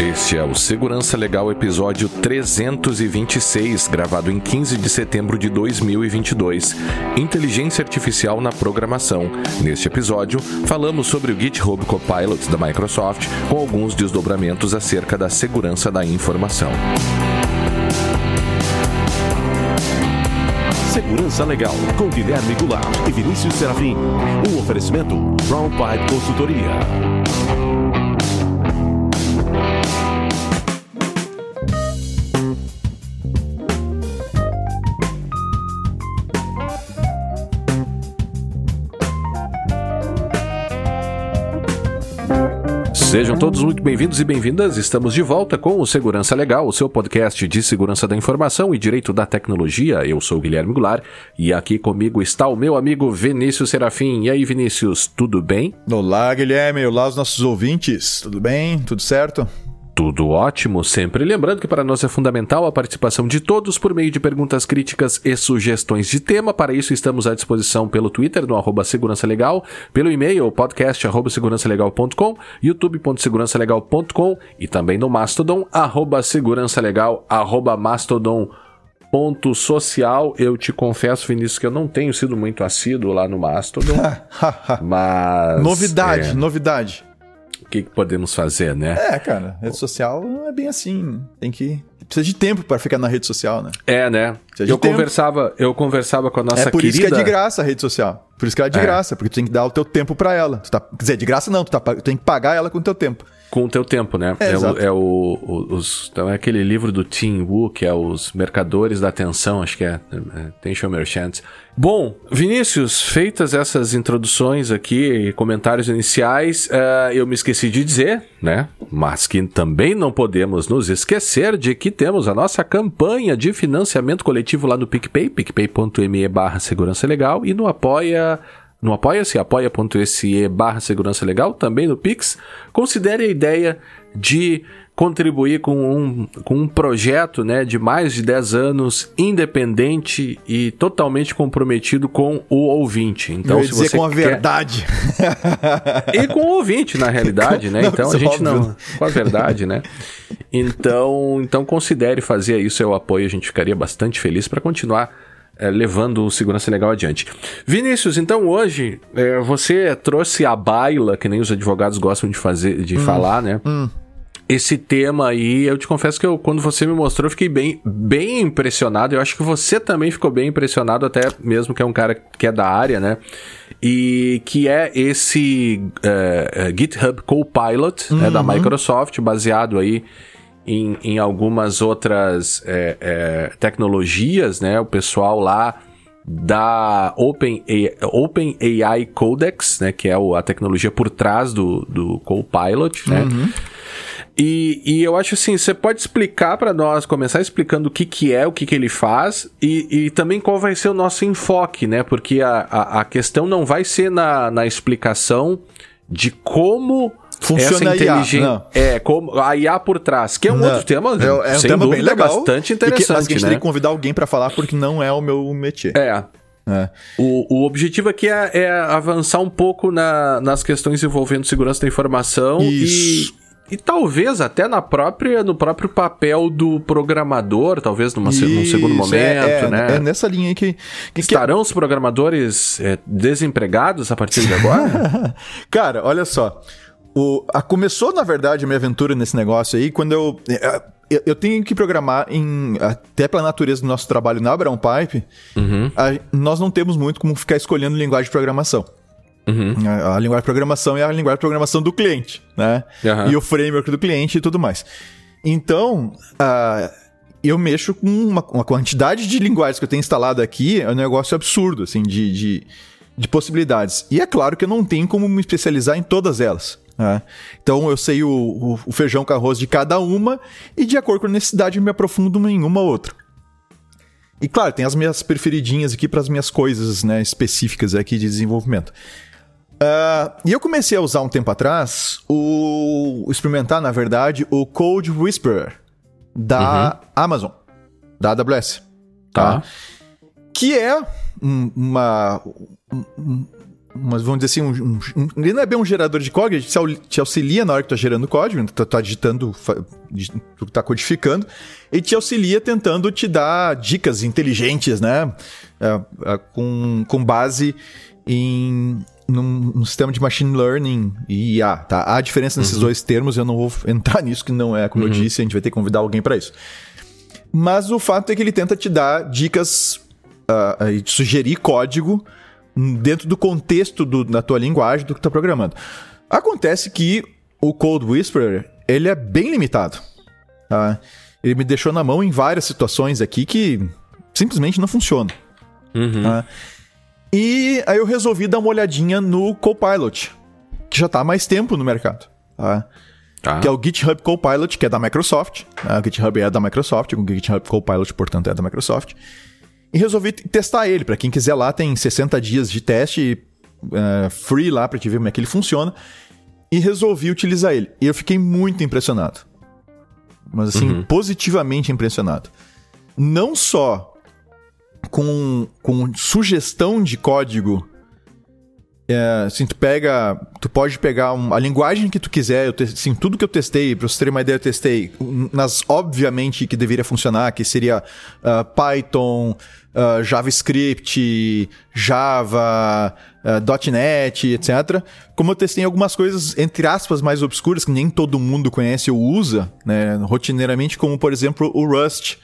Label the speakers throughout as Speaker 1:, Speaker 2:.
Speaker 1: Este é o Segurança Legal episódio 326, gravado em 15 de setembro de 2022. Inteligência Artificial na Programação. Neste episódio, falamos sobre o GitHub Copilot da Microsoft, com alguns desdobramentos acerca da segurança da informação.
Speaker 2: Segurança Legal, com Guilherme Goulart e Vinícius Serafim. Um oferecimento Brown Pipe Consultoria.
Speaker 1: Sejam todos muito bem-vindos e bem-vindas. Estamos de volta com o Segurança Legal, o seu podcast de segurança da informação e direito da tecnologia. Eu sou o Guilherme Goulart e aqui comigo está o meu amigo Vinícius Serafim. E aí, Vinícius, tudo bem?
Speaker 3: Olá, Guilherme. Olá, os nossos ouvintes. Tudo bem? Tudo certo?
Speaker 1: Tudo ótimo, sempre lembrando que para nós é fundamental a participação de todos por meio de perguntas críticas e sugestões de tema. Para isso estamos à disposição pelo Twitter no arroba Segurança Legal, pelo e-mail podcast arroba segurançalegal.com, youtube.segurançalegal.com e também no Mastodon arroba segurança legal arroba mastodon ponto social, eu te confesso, Vinícius, que eu não tenho sido muito assíduo lá no Mastodon, mas...
Speaker 3: Novidade,
Speaker 1: é...
Speaker 3: novidade
Speaker 1: que, que, podemos fazer, né?
Speaker 3: É, cara, rede social não é bem assim. Tem que. Precisa de tempo para ficar na rede social, né?
Speaker 1: É, né? Eu conversava, eu conversava com a nossa querida... É
Speaker 3: por
Speaker 1: querida...
Speaker 3: isso que é de graça a rede social. Por isso que ela é de é. graça, porque tu tem que dar o teu tempo para ela. Tu tá... Quer dizer, de graça não, tu, tá... tu tem que pagar ela com o teu tempo
Speaker 1: com o teu tempo, né?
Speaker 3: É,
Speaker 1: é, o, é o, o, os, então é aquele livro do Tim Wu, que é os mercadores da atenção, acho que é, é Attention Merchants. Bom, Vinícius, feitas essas introduções aqui e comentários iniciais, uh, eu me esqueci de dizer, né? Mas que também não podemos nos esquecer de que temos a nossa campanha de financiamento coletivo lá no PicPay, picpay.me barra segurança legal e no apoia no apoia-se, apoia.se barra segurança legal, também no Pix, considere a ideia de contribuir com um, com um projeto né, de mais de 10 anos, independente e totalmente comprometido com o ouvinte. Então,
Speaker 3: se você com a quer... verdade.
Speaker 1: e com o ouvinte, na realidade, né? Então a gente óbvio. não. Com a verdade, né? Então, então considere fazer aí o seu apoio, a gente ficaria bastante feliz para continuar é, levando o Segurança Legal adiante. Vinícius, então hoje é, você trouxe a baila, que nem os advogados gostam de fazer, de hum, falar, né? Hum. Esse tema aí, eu te confesso que eu, quando você me mostrou, eu fiquei bem, bem impressionado. Eu acho que você também ficou bem impressionado, até mesmo que é um cara que é da área, né? E que é esse uh, GitHub Copilot uhum. né, da uhum. Microsoft, baseado aí em, em algumas outras é, é, tecnologias, né? O pessoal lá da Open, Open AI Codex, né? Que é a tecnologia por trás do, do Copilot, né? Uhum. E, e eu acho assim, você pode explicar para nós, começar explicando o que, que é, o que, que ele faz e, e também qual vai ser o nosso enfoque, né? Porque a, a, a questão não vai ser na, na explicação de como
Speaker 3: Funciona essa inteligência.
Speaker 1: É, como a IA por trás, que é um não. outro tema,
Speaker 3: é, é um tema bem legal,
Speaker 1: bastante interessante,
Speaker 3: a gente
Speaker 1: né?
Speaker 3: tem que convidar alguém para falar porque não é o meu métier.
Speaker 1: É. É. O, o objetivo aqui é, é avançar um pouco na, nas questões envolvendo segurança da informação
Speaker 3: Isso.
Speaker 1: e, e talvez até na própria, no próprio papel do programador, talvez numa, Isso, num segundo momento, é,
Speaker 3: é,
Speaker 1: né?
Speaker 3: É nessa linha aí que. que
Speaker 1: Estarão que... os programadores é, desempregados a partir de agora?
Speaker 3: Cara, olha só. O, a, começou, na verdade, a minha aventura nesse negócio aí quando eu, é, eu. Eu, tenho que programar em. Até pela natureza do nosso trabalho na Brown Pipe, uhum. a, nós não temos muito como ficar escolhendo linguagem de programação. Uhum. A, a, linguagem de programação é a linguagem de programação do cliente, né? Uhum. E o framework do cliente e tudo mais. Então, uh, eu mexo com uma, uma, quantidade de linguagens que eu tenho instalado aqui, é um negócio absurdo, assim, de, de, de possibilidades. E é claro que eu não tenho como me especializar em todas elas. É. Então eu sei o, o, o, feijão com arroz de cada uma e de acordo com a necessidade eu me aprofundo em uma ou outra. E claro, tem as minhas preferidinhas aqui para as minhas coisas né, específicas aqui de desenvolvimento. Uh, e eu comecei a usar um tempo atrás o experimentar, na verdade, o Code Whisperer da uhum. Amazon, da AWS. Tá? tá. Que é uma, mas vamos dizer assim, um, um, ele não é bem um gerador de código, ele te auxilia na hora que tu tá gerando código, tu tá digitando, tu tá codificando, ele te auxilia tentando te dar dicas inteligentes, né? É, é, com, com base em num, num, sistema de machine learning e IA, tá? Há diferença nesses uhum. dois termos, eu não vou entrar nisso, que não é, como uhum. eu disse, a gente vai ter que convidar alguém para isso. Mas o fato é que ele tenta te dar dicas uh, e sugerir código dentro do contexto do, da tua linguagem, do que tu tá programando. Acontece que o Code Whisperer, ele é bem limitado. Tá? Ele me deixou na mão em várias situações aqui que simplesmente não funciona. Uhum. Tá? E aí eu resolvi dar uma olhadinha no Copilot, que já tá há mais tempo no mercado. Tá? Tá. Que é o GitHub Copilot, que é da Microsoft. Né? O GitHub é da Microsoft, o GitHub Copilot, portanto, é da Microsoft e resolvi testar ele. Para quem quiser lá, tem 60 dias de teste uh, free lá para te ver como é que ele funciona. E resolvi utilizar ele. E eu fiquei muito impressionado. Mas assim, uhum. positivamente impressionado. Não só com, com sugestão de código é, assim, tu pega. Tu pode pegar um, a linguagem que tu quiser. Eu te, assim, tudo que eu testei, pra você ter uma ideia, eu testei nas obviamente que deveria funcionar, que seria uh, Python, uh, JavaScript, Java, uh, .NET, etc. Como eu testei algumas coisas, entre aspas, mais obscuras, que nem todo mundo conhece ou usa, né, rotineiramente, como por exemplo o Rust.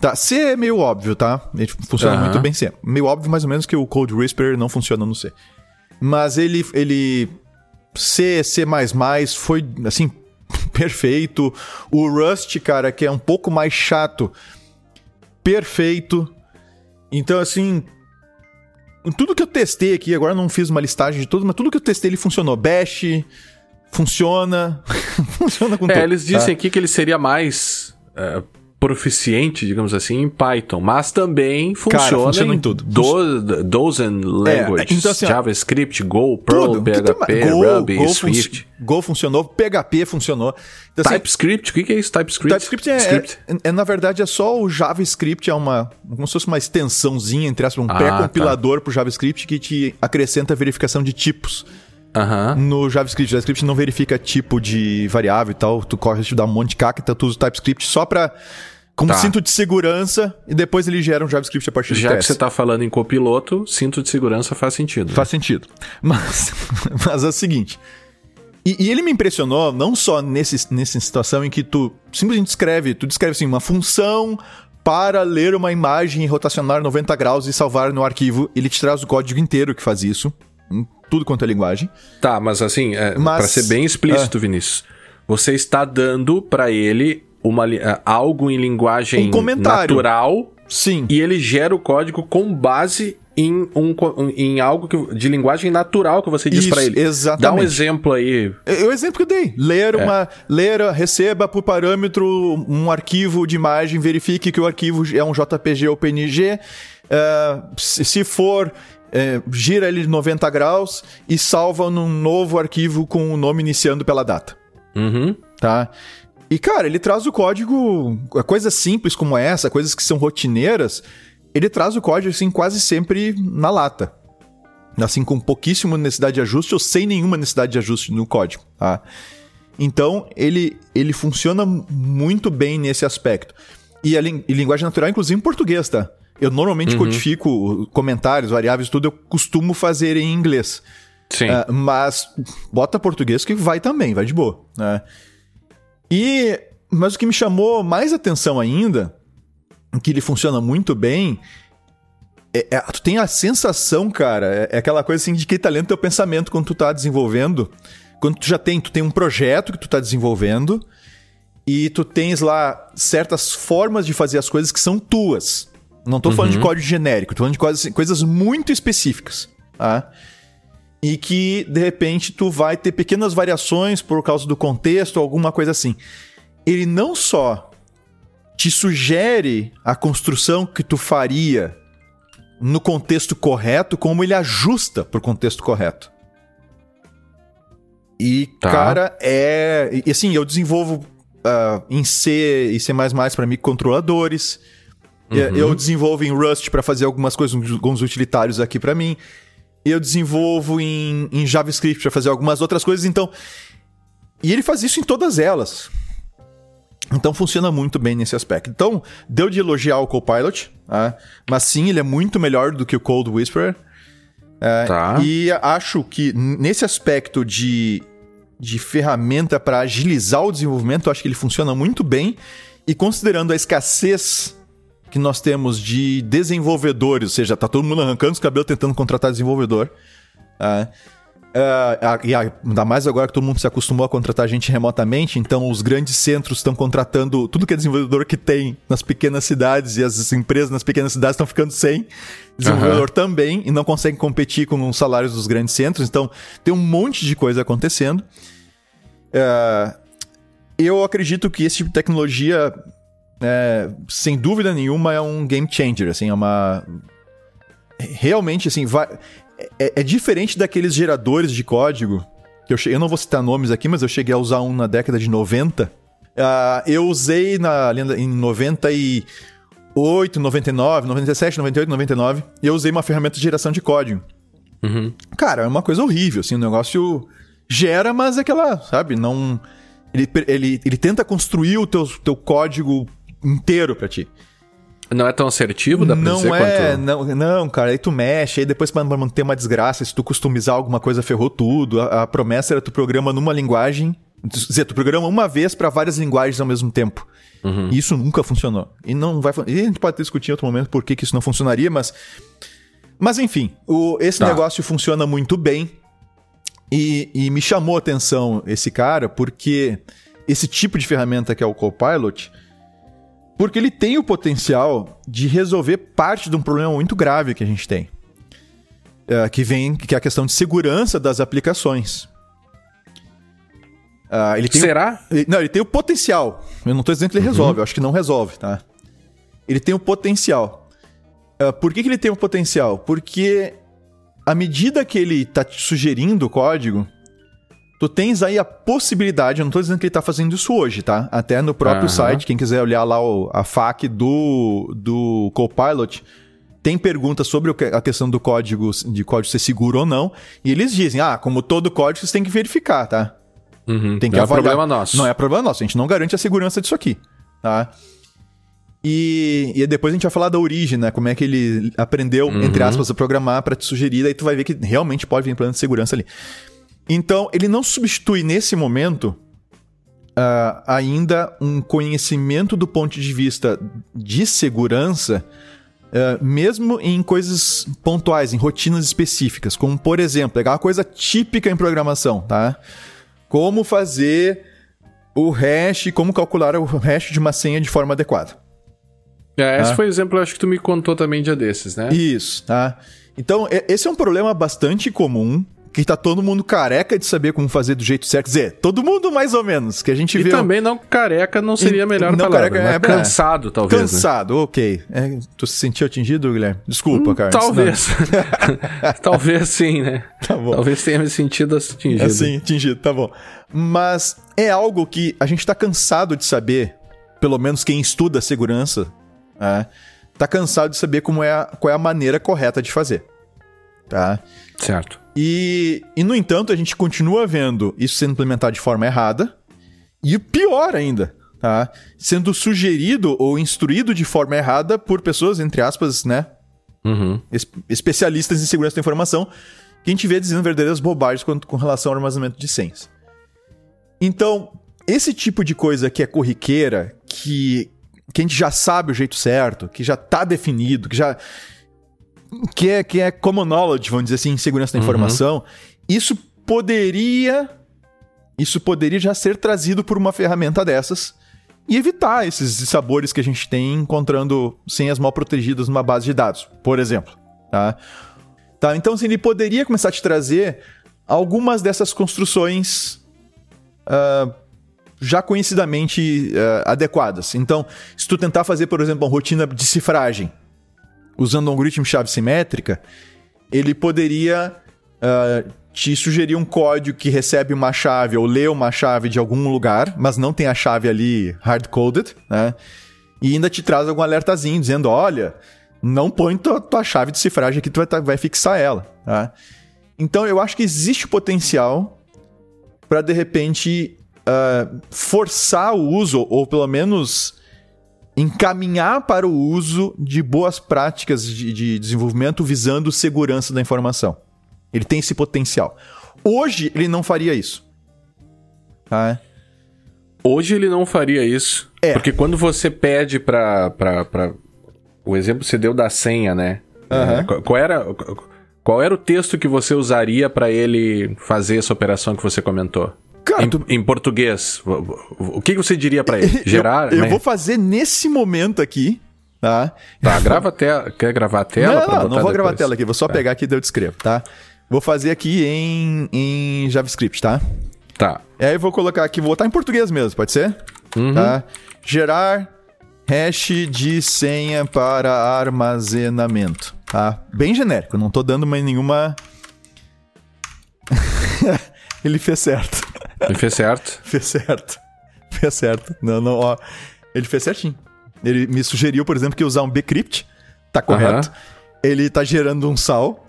Speaker 3: Tá, C é meio óbvio, tá? Ele funciona uhum. muito bem C. Meio óbvio, mais ou menos, que o Code Whisperer não funciona no C. Mas ele, ele C, C++ foi, assim, perfeito. O Rust, cara, que é um pouco mais chato, perfeito. Então, assim, tudo que eu testei aqui, agora não fiz uma listagem de tudo, mas tudo que eu testei ele funcionou. Bash funciona. funciona com
Speaker 1: é, tudo. Eles dizem tá? aqui que ele seria mais. Uh, proficiente, digamos assim, em Python, mas também funciona, Cara, funciona em, em tudo. Do, dozen languages, é, então, assim, JavaScript, Go, Perl, tudo. PHP, Go, Ruby,
Speaker 3: Go
Speaker 1: Swift.
Speaker 3: Fun Go funcionou, PHP funcionou.
Speaker 1: Então, assim, TypeScript, o que, é isso? TypeScript?
Speaker 3: TypeScript é, é, é, na verdade, é só o JavaScript, é uma, como se fosse uma extensãozinha, entre aspas, um ah, pré-compilador tá. pro JavaScript que te acrescenta a verificação de tipos.
Speaker 1: Uhum.
Speaker 3: No JavaScript, o JavaScript não verifica tipo de variável e tal, tu corre te dá um monte de caca, então tu usa o TypeScript só pra como tá. cinto de segurança e depois ele gera um JavaScript a partir
Speaker 1: Já que você está falando em copiloto, cinto de segurança faz sentido. Né?
Speaker 3: Faz sentido. Mas, mas é o seguinte. E, e, ele me impressionou não só nesse, nessa situação em que tu simplesmente escreve, tu descreve assim, uma função para ler uma imagem e rotacionar 90 graus e salvar no arquivo. Ele te traz o código inteiro que faz isso, tudo quanto é linguagem.
Speaker 1: Tá, mas assim, é, mas, para ser bem explícito, é, Vinícius, você está dando para ele uma, uh, algo em linguagem um natural.
Speaker 3: Sim.
Speaker 1: E ele gera o código com base em, um, em algo que, de linguagem natural que você diz para ele.
Speaker 3: Exatamente.
Speaker 1: Dá um exemplo aí.
Speaker 3: É, é o exemplo que eu dei. Ler é. uma. Ler, receba por parâmetro um arquivo de imagem, verifique que o arquivo é um JPG ou PNG. Uh, se for é, gira ele 90 graus e salva num novo arquivo com o nome iniciando pela data.
Speaker 1: Uhum.
Speaker 3: Tá? E, cara, ele traz o código. Coisas simples como essa, coisas que são rotineiras, ele traz o código, assim, quase sempre na lata. Assim, com pouquíssima necessidade de ajuste ou sem nenhuma necessidade de ajuste no código, tá? Então, ele, ele funciona muito bem nesse aspecto. E a li e linguagem natural, inclusive em português, tá? Eu normalmente uhum. codifico comentários, variáveis, tudo, eu costumo fazer em inglês.
Speaker 1: Sim.
Speaker 3: Uh, mas bota português que vai também, vai de boa, né? E mas o que me chamou mais atenção ainda, que ele funciona muito bem, é, é, tu tem a sensação, cara, é, é, aquela coisa assim de que tá lendo teu pensamento quando tu tá desenvolvendo. Quando tu já tem, tu tem um projeto que tu tá desenvolvendo e tu tens lá certas formas de fazer as coisas que são tuas. Não tô uhum. falando de uhum. código genérico, tô falando de coisas, coisas muito específicas, tá? e que de repente tu vai ter pequenas variações por causa do contexto, alguma coisa assim. Ele não só te sugere a construção que tu faria no contexto correto, como ele ajusta pro contexto correto. E, tá. cara, é. E assim, eu desenvolvo uh, em C e C para microcontroladores. Uhum. Eu desenvolvo em Rust para fazer algumas coisas, alguns utilitários aqui para mim. eu desenvolvo em, em JavaScript para fazer algumas outras coisas, então. E ele faz isso em todas elas. Então funciona muito bem nesse aspecto. Então, deu de elogiar o Copilot, tá? mas sim, ele é muito melhor do que o Code Whisperer. É, tá. E acho que nesse aspecto de, de ferramenta para agilizar o desenvolvimento, acho que ele funciona muito bem. E considerando a escassez que nós temos de desenvolvedores, ou seja, tá todo mundo arrancando os cabelos tentando contratar desenvolvedor. Uh, uh, e ainda mais agora que todo mundo se acostumou a contratar gente remotamente, então os grandes centros estão contratando tudo que é desenvolvedor que tem nas pequenas cidades e as empresas nas pequenas cidades estão ficando sem desenvolvedor uhum. também e não conseguem competir com os salários dos grandes centros. Então tem um monte de coisa acontecendo. Uh, eu acredito que esse tipo de tecnologia é, sem dúvida nenhuma, é um game changer, assim, é uma... Realmente, assim, vai... É, é diferente daqueles geradores de código, que eu, eu não vou citar nomes aqui, mas eu cheguei a usar um na década de 90. Uh, eu usei na, em 98, 99, 97, 98, 99, eu usei uma ferramenta de geração de código. Uhum. Cara, é uma coisa horrível, assim, o negócio gera, mas é aquela, sabe, não... Ele, ele, ele tenta construir o teu, teu código inteiro para ti.
Speaker 1: Não é tão assertivo, dá pra
Speaker 3: não
Speaker 1: dizer
Speaker 3: é, quanto... Não, não, cara, aí tu mexe, aí depois pra manter uma desgraça, se tu customizar alguma coisa, ferrou tudo. A, a promessa era tu programa numa linguagem, dizer, tu programa uma vez para várias linguagens ao mesmo tempo. Uhum. E isso nunca funcionou. E não vai E a gente pode discutir em outro momento por que, que isso não funcionaria, mas. Mas enfim, o, esse tá. negócio funciona muito bem. E, e me chamou a atenção esse cara, porque esse tipo de ferramenta que é o Copilot porque ele tem o potencial de resolver parte de um problema muito grave que a gente tem. É, que vem, que é a questão de segurança das aplicações.
Speaker 1: Uh, ele Será?
Speaker 3: O, ele, não, ele tem o potencial. Eu não estou dizendo que ele uhum. resolve, eu acho que não resolve, tá? Ele tem o potencial. Uh, por que, que ele tem o potencial? Porque à medida que ele está te sugerindo o código, tu tens aí a possibilidade, eu não tô dizendo que ele tá fazendo isso hoje, tá? Até no próprio uhum. site, quem quiser olhar lá o, a FAQ do, do Copilot, tem perguntas sobre a questão do código, de código ser seguro ou não, e eles dizem, ah, como todo código, você tem que verificar, tá?
Speaker 1: Uhum. Tem que não avaliar. é problema nosso.
Speaker 3: Não é problema nosso, a gente não garante a segurança disso aqui, tá? E, e depois a gente vai falar da origem, né? Como é que ele aprendeu, uhum. entre aspas, a programar para te sugerir, aí tu vai ver que realmente pode vir plano de segurança ali. Então, ele não substitui nesse momento uh, ainda um conhecimento do ponto de vista de segurança, uh, mesmo em coisas pontuais, em rotinas específicas, como por exemplo, é uma coisa típica em programação, tá? Como fazer o hash, como calcular o hash de uma senha de forma adequada.
Speaker 1: É, esse tá? foi o exemplo, acho que tu me contou também dia desses, né?
Speaker 3: Isso, tá? Então, esse é um problema bastante comum que tá todo mundo careca de saber como fazer do jeito certo. Quer dizer, todo mundo mais ou menos, que a gente
Speaker 1: e
Speaker 3: vê...
Speaker 1: E também não careca não seria a melhor não palavra, careca, é, cansado, talvez.
Speaker 3: Né? Cansado, né? ok. É, tu se sentiu atingido, Guilherme? Desculpa, hum, Carlos.
Speaker 1: Talvez. talvez sim, né? Tá bom. Talvez tenha me sentido atingido.
Speaker 3: Assim, atingido, tá bom. Mas é algo que a gente tá cansado de saber, pelo menos quem estuda segurança, é, tá cansado de saber como é a, qual é a maneira correta de fazer. Tá?
Speaker 1: Certo.
Speaker 3: E, e, no entanto, a gente continua vendo isso sendo implementado de forma errada. E pior ainda, tá? Sendo sugerido ou instruído de forma errada por pessoas, entre aspas, né? Uhum. Es especialistas em segurança da informação, que a gente vê dizendo verdadeiras bobagens com, com relação ao armazenamento de senhas. Então, esse tipo de coisa que é corriqueira, que, que a gente já sabe o jeito certo, que já está definido, que já que é, que é common knowledge, vamos dizer assim, segurança da uhum. informação, uhum. isso poderia isso poderia já ser trazido por uma ferramenta dessas e evitar esses sabores que a gente tem encontrando senhas mal protegidas numa base de dados, por exemplo. Tá? Tá, então assim, ele poderia começar a te trazer algumas dessas construções uh, já conhecidamente uh, adequadas. Então, se tu tentar fazer, por exemplo, uma rotina de cifragem, usando um algoritmo de chave simétrica, ele poderia uh, te sugerir um código que recebe uma chave ou lê uma chave de algum lugar, mas não tem a chave ali hard-coded, né? E ainda te traz algum alertazinho dizendo: olha, não põe tua, tua chave de cifragem aqui, tu vai, vai fixar ela, tá? Então eu acho que existe potencial para de repente uh, forçar o uso, ou pelo menos encaminhar para o uso de boas práticas de, de desenvolvimento visando segurança da informação. Ele tem esse potencial. Hoje ele não faria isso.
Speaker 1: Tá? Hoje ele não faria isso. É. Porque quando você pede para pra... O exemplo você deu da senha, né? Uhum. Qual, era, qual era o texto que você usaria para ele fazer essa operação que você comentou? Cara, em, tu... em, português, o que você diria para ele?
Speaker 3: Gerar? Eu, eu né? vou fazer nesse momento aqui, tá?
Speaker 1: Tá, grava a tela. Quer gravar a tela?
Speaker 3: Não, não, não vou depois? gravar a tela aqui, vou só tá. pegar aqui e eu descrevo, tá? Vou fazer aqui em, em JavaScript, tá?
Speaker 1: Tá.
Speaker 3: E aí eu vou colocar aqui, vou botar em português mesmo, pode ser? Uhum. Tá? Gerar hash de senha para armazenamento, tá? Bem genérico, não tô dando mais nenhuma... Ele fez certo.
Speaker 1: Ele fez certo?
Speaker 3: fez certo. Fez certo. Não, não, ó. Ele fez certinho. Ele me sugeriu, por exemplo, que usar um bcrypt tá correto. Uhum. Ele tá gerando um sal,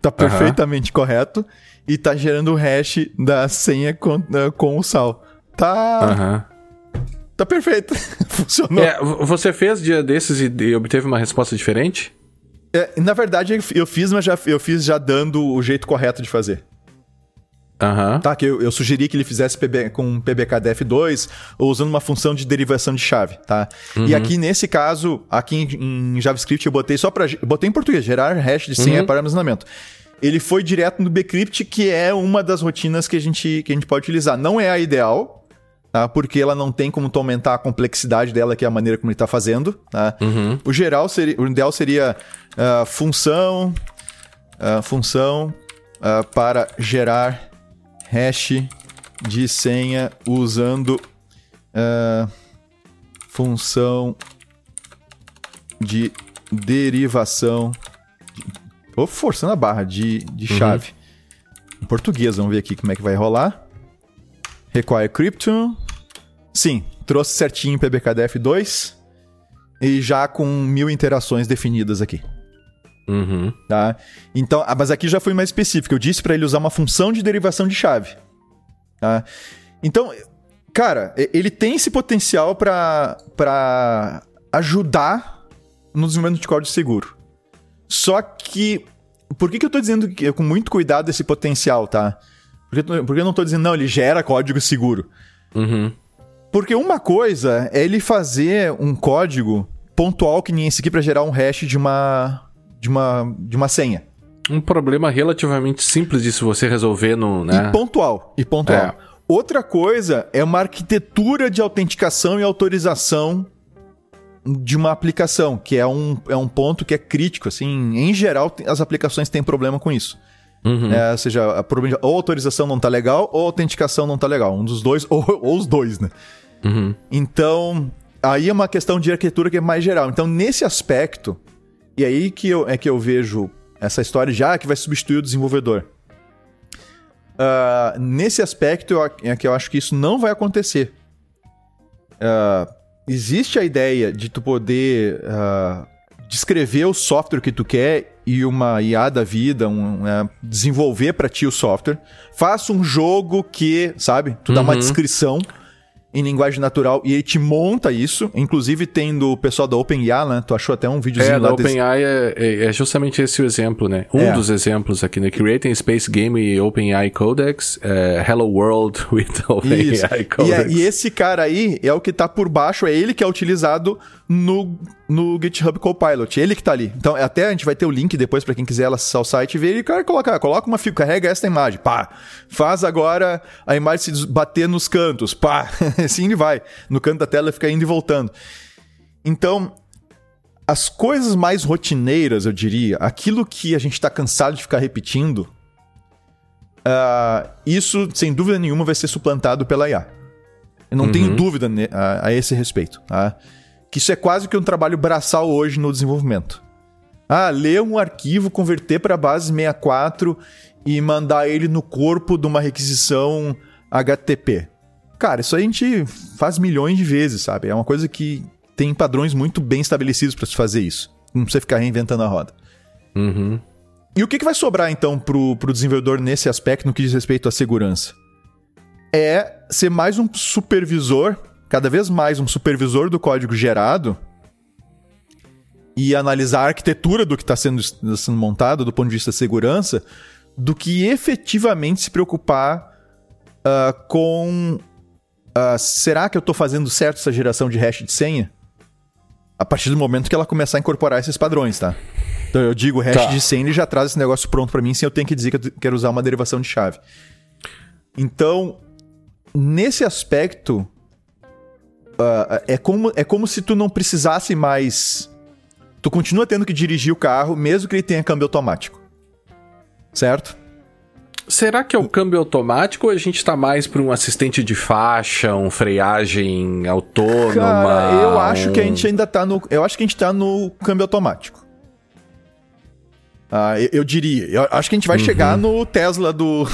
Speaker 3: tá perfeitamente uhum. correto. E tá gerando o hash da senha com, uh, com o sal. Tá. Uhum. Tá perfeito. Funcionou.
Speaker 1: É, você fez dia desses e, e obteve uma resposta diferente?
Speaker 3: É, na verdade, eu fiz, mas já, eu fiz já dando o jeito correto de fazer.
Speaker 1: Uhum.
Speaker 3: Tá, que eu, eu, sugeri que ele fizesse PB, com PBKDF2 ou usando uma função de derivação de chave, tá? Uhum. E aqui nesse caso, aqui em, em, JavaScript eu botei só para botei em português, gerar hash de senha uhum. para armazenamento. Ele foi direto no bcrypt, que é uma das rotinas que a gente que a gente pode utilizar. Não é a ideal, tá? Porque ela não tem como tu aumentar a complexidade dela, que é a maneira como ele está fazendo, tá?
Speaker 1: Uhum.
Speaker 3: O geral seria, o ideal seria uh, função uh, função uh, para gerar hash de senha usando uh, função de derivação. Vou forçando a barra de, de uhum. chave. Em português, vamos ver aqui como é que vai rolar. Require crypto. Sim, trouxe certinho PBKDF2 e já com mil interações definidas aqui.
Speaker 1: Uhum.
Speaker 3: Tá? Então, ah, mas aqui já foi mais específico. Eu disse para ele usar uma função de derivação de chave. Tá? Então, cara, ele tem esse potencial para ajudar no desenvolvimento de código seguro. Só que, por que, que eu tô dizendo que, com muito cuidado esse potencial, tá? Porque, porque eu não tô dizendo, não, ele gera código seguro.
Speaker 1: Uhum.
Speaker 3: Porque uma coisa é ele fazer um código pontual que nem esse aqui para gerar um hash de uma de uma, de uma senha.
Speaker 1: Um problema relativamente simples de se você resolver no. Né?
Speaker 3: E pontual. E pontual. É. Outra coisa é uma arquitetura de autenticação e autorização de uma aplicação, que é um, é um ponto que é crítico. Assim, em geral, as aplicações têm problema com isso.
Speaker 1: Uhum.
Speaker 3: É, ou seja, a, ou a autorização não tá legal, ou a autenticação não tá legal. Um dos dois, ou, ou os dois, né?
Speaker 1: Uhum.
Speaker 3: Então, aí é uma questão de arquitetura que é mais geral. Então, nesse aspecto, e aí que eu, é que eu vejo essa história já que vai substituir o desenvolvedor. Uh, nesse aspecto é que eu acho que isso não vai acontecer. Uh, existe a ideia de tu poder uh, descrever o software que tu quer e uma IA da vida, um, desenvolver para ti o software. Faça um jogo que, sabe, tu uhum. dá uma uhum. descrição em linguagem natural e ele te monta isso, inclusive tendo o pessoal da OpenAI, né? Tu achou até um videozinho
Speaker 1: é,
Speaker 3: lá
Speaker 1: da OpenAI é, é, é, justamente esse o exemplo, né? Um é. dos exemplos aqui, né? Creating Space Game e OpenAI Codex, é, Hello World with OpenAI Codex.
Speaker 3: E, e, esse cara aí é o que tá por baixo, é ele que é utilizado no, no GitHub Copilot. Ele que tá ali. Então, até a gente vai ter o link depois para quem quiser acessar o site e ver. E, cara, coloca, coloca uma fio, carrega esta imagem, pá. Faz agora a imagem se bater nos cantos, pá. assim ele vai. No canto da tela fica indo e voltando. Então, as coisas mais rotineiras, eu diria, aquilo que a gente está cansado de ficar repetindo, uh, isso, sem dúvida nenhuma, vai ser suplantado pela IA. Eu não uhum. tenho dúvida a, a, esse respeito. Tá? que isso é quase que um trabalho braçal hoje no desenvolvimento. Ah, ler um arquivo, converter para base 64 e mandar ele no corpo de uma requisição HTTP. Cara, isso a gente faz milhões de vezes, sabe? É uma coisa que tem padrões muito bem estabelecidos para se fazer isso. Não precisa ficar reinventando a roda.
Speaker 1: Uhum.
Speaker 3: e o que, que vai sobrar, então, pro, pro desenvolvedor nesse aspecto, no que diz respeito à segurança? É ser mais um supervisor, cada vez mais um supervisor do código gerado e analisar a arquitetura do que está sendo, sendo montado do ponto de vista de segurança, do que efetivamente se preocupar uh, com. Uh, será que eu estou fazendo certo essa geração de hash de senha? A partir do momento que ela começar a incorporar esses padrões, tá? Então eu digo hash tá. de senha e já traz esse negócio pronto para mim sem eu ter que dizer que eu quero usar uma derivação de chave. Então, nesse aspecto, uh, é, como, é como se tu não precisasse mais. Tu continua tendo que dirigir o carro, mesmo que ele tenha câmbio automático. Certo?
Speaker 1: Será que é o câmbio automático ou a gente tá mais para um assistente de faixa, um freagem autônoma? Cara,
Speaker 3: eu acho que a gente ainda tá no. Eu acho que a gente tá no câmbio automático. Ah, eu, eu, diria. Eu acho que a gente vai uhum. chegar no Tesla do.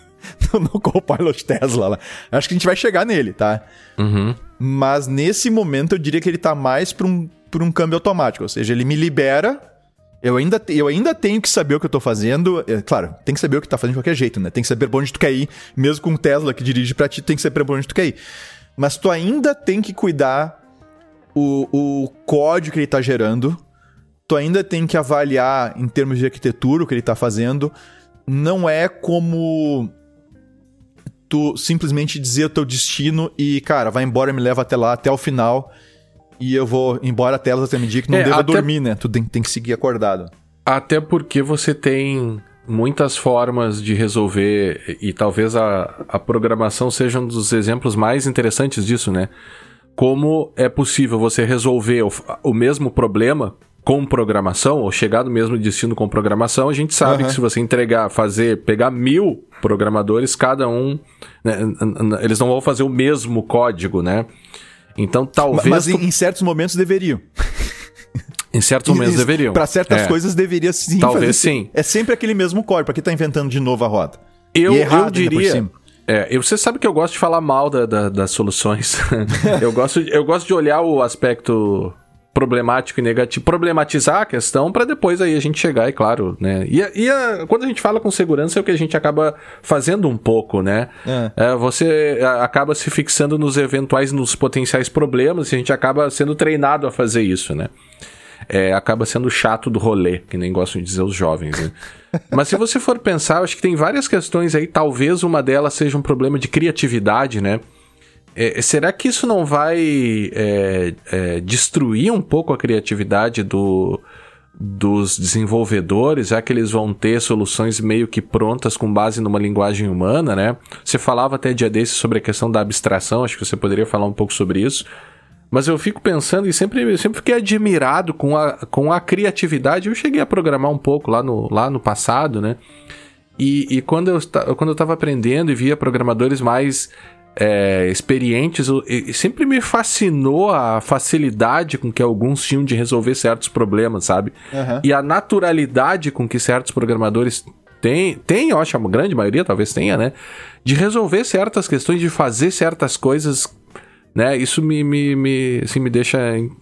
Speaker 3: no Copilot Tesla lá. Acho que a gente vai chegar nele, tá?
Speaker 1: Uhum.
Speaker 3: Mas nesse momento eu diria que ele tá mais para um, pra um câmbio automático. Ou seja, ele me libera. Eu ainda, eu ainda tenho que saber o que eu tô fazendo. É, claro, tem que saber o que tá fazendo de qualquer jeito, né? Tem que saber pra onde tu quer ir. Mesmo com o Tesla que dirige pra ti, tem que saber pra onde tu quer ir. Mas tu ainda tem que cuidar o, o código que ele tá gerando tu ainda tem que avaliar em termos de arquitetura o que ele está fazendo. Não é como tu simplesmente dizer o teu destino e, cara, vai embora, me leva até lá, até o final. E eu vou embora até elas até me dizer que não é, deva até... dormir, né? Tu tem, tem que seguir acordado.
Speaker 1: Até porque você tem muitas formas de resolver, e talvez a, a programação seja um dos exemplos mais interessantes disso, né? Como é possível você resolver o, o mesmo problema com programação, ou chegar no mesmo destino com programação, a gente sabe uhum. que se você entregar, fazer, pegar mil programadores, cada um, né, eles não vão fazer o mesmo código, né? Então talvez.
Speaker 3: Mas tu... em, certos momentos deveriam.
Speaker 1: Em certos momentos deveriam.
Speaker 3: Para certas é. coisas deveria sim.
Speaker 1: Talvez sim.
Speaker 3: É sempre aquele mesmo. Para que tá inventando de novo a roda?
Speaker 1: Eu, eu diria. É, você sabe que eu gosto de falar mal da, da, das soluções. eu, gosto, eu gosto de olhar o aspecto problemático e negativo, problematizar a questão para depois aí a gente chegar, é claro, né? E, e a, quando a gente fala com segurança é o que a gente acaba fazendo um pouco, né? É. É, você acaba se fixando nos eventuais, nos potenciais problemas e a gente acaba sendo treinado a fazer isso, né? É, acaba sendo chato do rolê, que nem gostam de dizer os jovens, né? Mas se você for pensar, eu acho que tem várias questões aí, talvez uma delas seja um problema de criatividade, né? É, será que isso não vai é, é, destruir um pouco a criatividade do, dos desenvolvedores, já que eles vão ter soluções meio que prontas com base numa linguagem humana, né? Você falava até dia desses sobre a questão da abstração, acho que você poderia falar um pouco sobre isso. Mas eu fico pensando e sempre, sempre fiquei admirado com a, com a criatividade. Eu cheguei a programar um pouco lá no, lá no passado, né? E, e quando, eu, quando eu estava aprendendo e via programadores mais é, experientes, sempre me fascinou a facilidade com que alguns tinham de resolver certos problemas, sabe? Uhum. E a naturalidade com que certos programadores têm, tem, eu acho, a grande maioria talvez tenha, né? De resolver certas questões, de fazer certas coisas, né? Isso me, me, me, assim, me deixa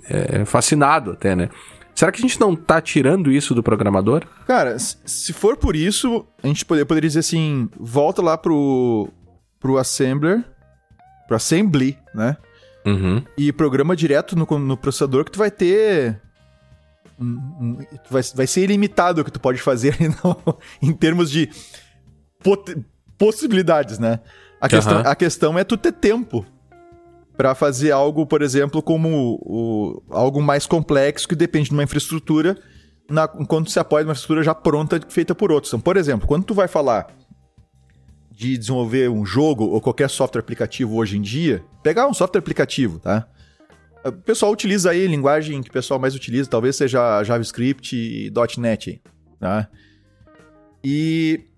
Speaker 1: é, fascinado até, né? Será que a gente não tá tirando isso do programador?
Speaker 3: Cara, se for por isso, a gente poderia, poderia dizer assim, volta lá pro, pro Assembler pro assembly, né?
Speaker 1: Uhum.
Speaker 3: E programa direto no, no processador que tu vai ter. vai, vai ser ilimitado o que tu pode fazer em termos de possibilidades, né? A questão, uhum. a questão é tu ter tempo para fazer algo, por exemplo, como o, algo mais complexo que depende de uma infraestrutura, na, enquanto se apoia numa infraestrutura já pronta feita por outros. Então, por exemplo, quando tu vai falar de desenvolver um jogo ou qualquer software aplicativo hoje em dia, pegar um software aplicativo, tá? O pessoal utiliza aí, linguagem que o pessoal mais utiliza, talvez seja JavaScript e .NET, tá? E,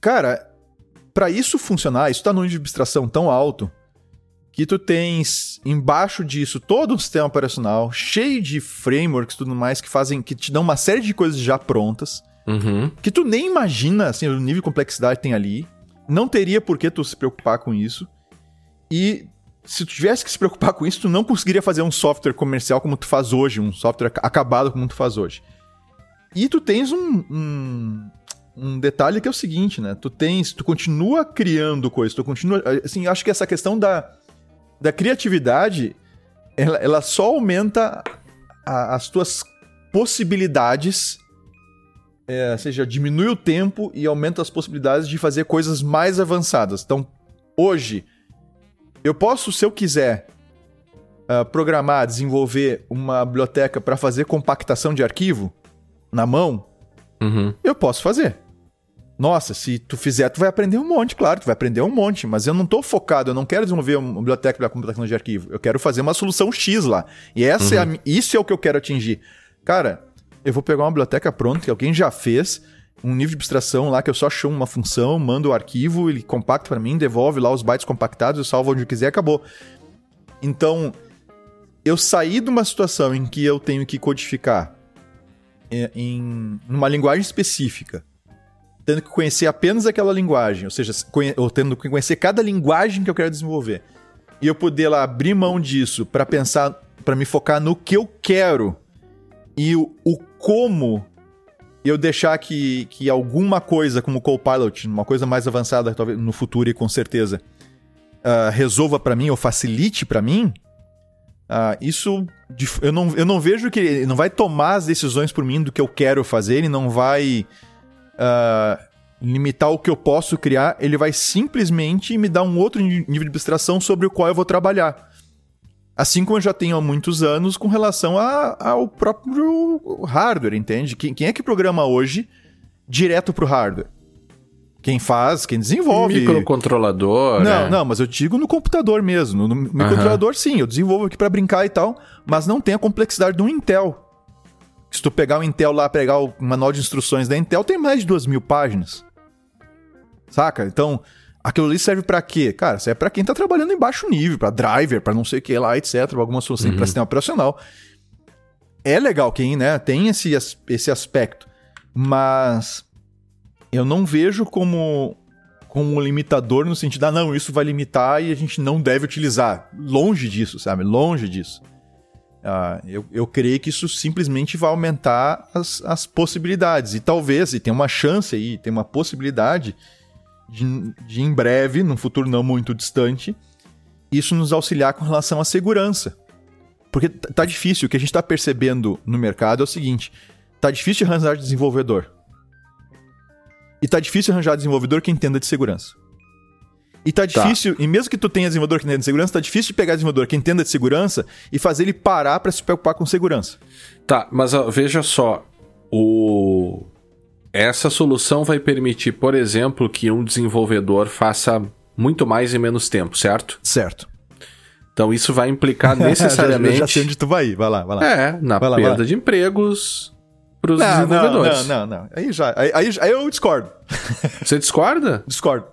Speaker 3: cara, para isso funcionar, isso tá num nível de abstração tão alto que tu tens embaixo disso todo um sistema operacional cheio de frameworks e tudo mais que fazem, que te dão uma série de coisas já prontas,
Speaker 1: uhum.
Speaker 3: que tu nem imagina, assim, o nível de complexidade que tem ali. Não teria por que tu se preocupar com isso. E se tu tivesse que se preocupar com isso, tu não conseguiria fazer um software comercial como tu faz hoje, um software acabado como tu faz hoje. E tu tens um, um, um, detalhe que é o seguinte, né? Tu tens, tu continua criando coisas, tu continua, assim, acho que essa questão da, da criatividade, ela, ela só aumenta a, as tuas possibilidades, é, ou seja, diminui o tempo e aumenta as possibilidades de fazer coisas mais avançadas. Então, hoje, eu posso, se eu quiser, uh, programar, desenvolver uma biblioteca para fazer compactação de arquivo na mão, uhum. eu posso fazer. Nossa, se tu fizer, tu vai aprender um monte, claro, tu vai aprender um monte, mas eu não estou focado, eu não quero desenvolver uma biblioteca para compactação de arquivo. Eu quero fazer uma solução X lá. E essa uhum. é a, isso é o que eu quero atingir. Cara, eu vou pegar uma biblioteca pronta que alguém já fez, um nível de abstração lá que eu só chamo uma função, mando o arquivo, ele compacta para mim, devolve lá os bytes compactados, eu salvo onde eu quiser, acabou. Então, eu saí de uma situação em que eu tenho que codificar é, em uma linguagem específica, tendo que conhecer apenas aquela linguagem, ou seja, ou tendo que conhecer cada linguagem que eu quero desenvolver, e eu poder lá abrir mão disso para pensar, para me focar no que eu quero e o, o como eu deixar que, que alguma coisa como o Copilot, uma coisa mais avançada talvez no futuro e com certeza, uh, resolva para mim ou facilite para mim, Uh, isso eu não, eu não vejo que ele não vai tomar as decisões por mim do que eu quero fazer, ele não vai uh, limitar o que eu posso criar, ele vai simplesmente me dar um outro nível de abstração sobre o qual eu vou trabalhar. Assim como eu já tenho há muitos anos com relação a, ao próprio hardware, entende? Quem, quem é que programa hoje direto para o hardware? Quem faz, quem desenvolve.
Speaker 1: Microcontrolador.
Speaker 3: Não, é. não, mas eu digo no computador mesmo. No microcontrolador, uhum. sim, eu desenvolvo aqui para brincar e tal, mas não tem a complexidade do Intel. Se tu pegar o Intel lá, pegar o manual de instruções da Intel, tem mais de duas mil páginas. Saca? Então, aquilo ali serve para quê? Cara, serve para quem tá trabalhando em baixo nível, para driver, para não sei o que lá, etc, pra alguma solução uhum. para sistema operacional. É legal quem, né, tem esse, esse aspecto, mas eu não vejo como como um limitador no sentido, ah, não, isso vai limitar e a gente não deve utilizar. Longe disso, sabe? Longe disso. Ah, eu, eu creio que isso simplesmente vai aumentar as, as possibilidades. E talvez, e tem uma chance aí, tem uma possibilidade de, de em breve, num futuro não muito distante, isso nos auxiliar com relação à segurança. Porque tá difícil, o que a gente está percebendo no mercado é o seguinte: tá difícil arranjar desenvolvedor. E tá difícil arranjar desenvolvedor que entenda de segurança. E tá, tá. difícil, tá. e mesmo que tu tenha desenvolvedor que entenda de segurança, tá difícil de pegar desenvolvedor que entenda de segurança e fazer ele parar para se preocupar com segurança.
Speaker 1: Tá, mas ó, veja só, o essa solução vai permitir, por exemplo, que um desenvolvedor faça muito mais em menos tempo, certo?
Speaker 3: Certo.
Speaker 1: Então isso vai implicar necessariamente.
Speaker 3: já, já sei onde tu vai ir, vai lá, vai lá.
Speaker 1: É, na vai perda lá, de empregos, para os desenvolvedores.
Speaker 3: Não, não, não. Aí já. Aí, aí, aí eu discordo.
Speaker 1: Você discorda?
Speaker 3: discordo.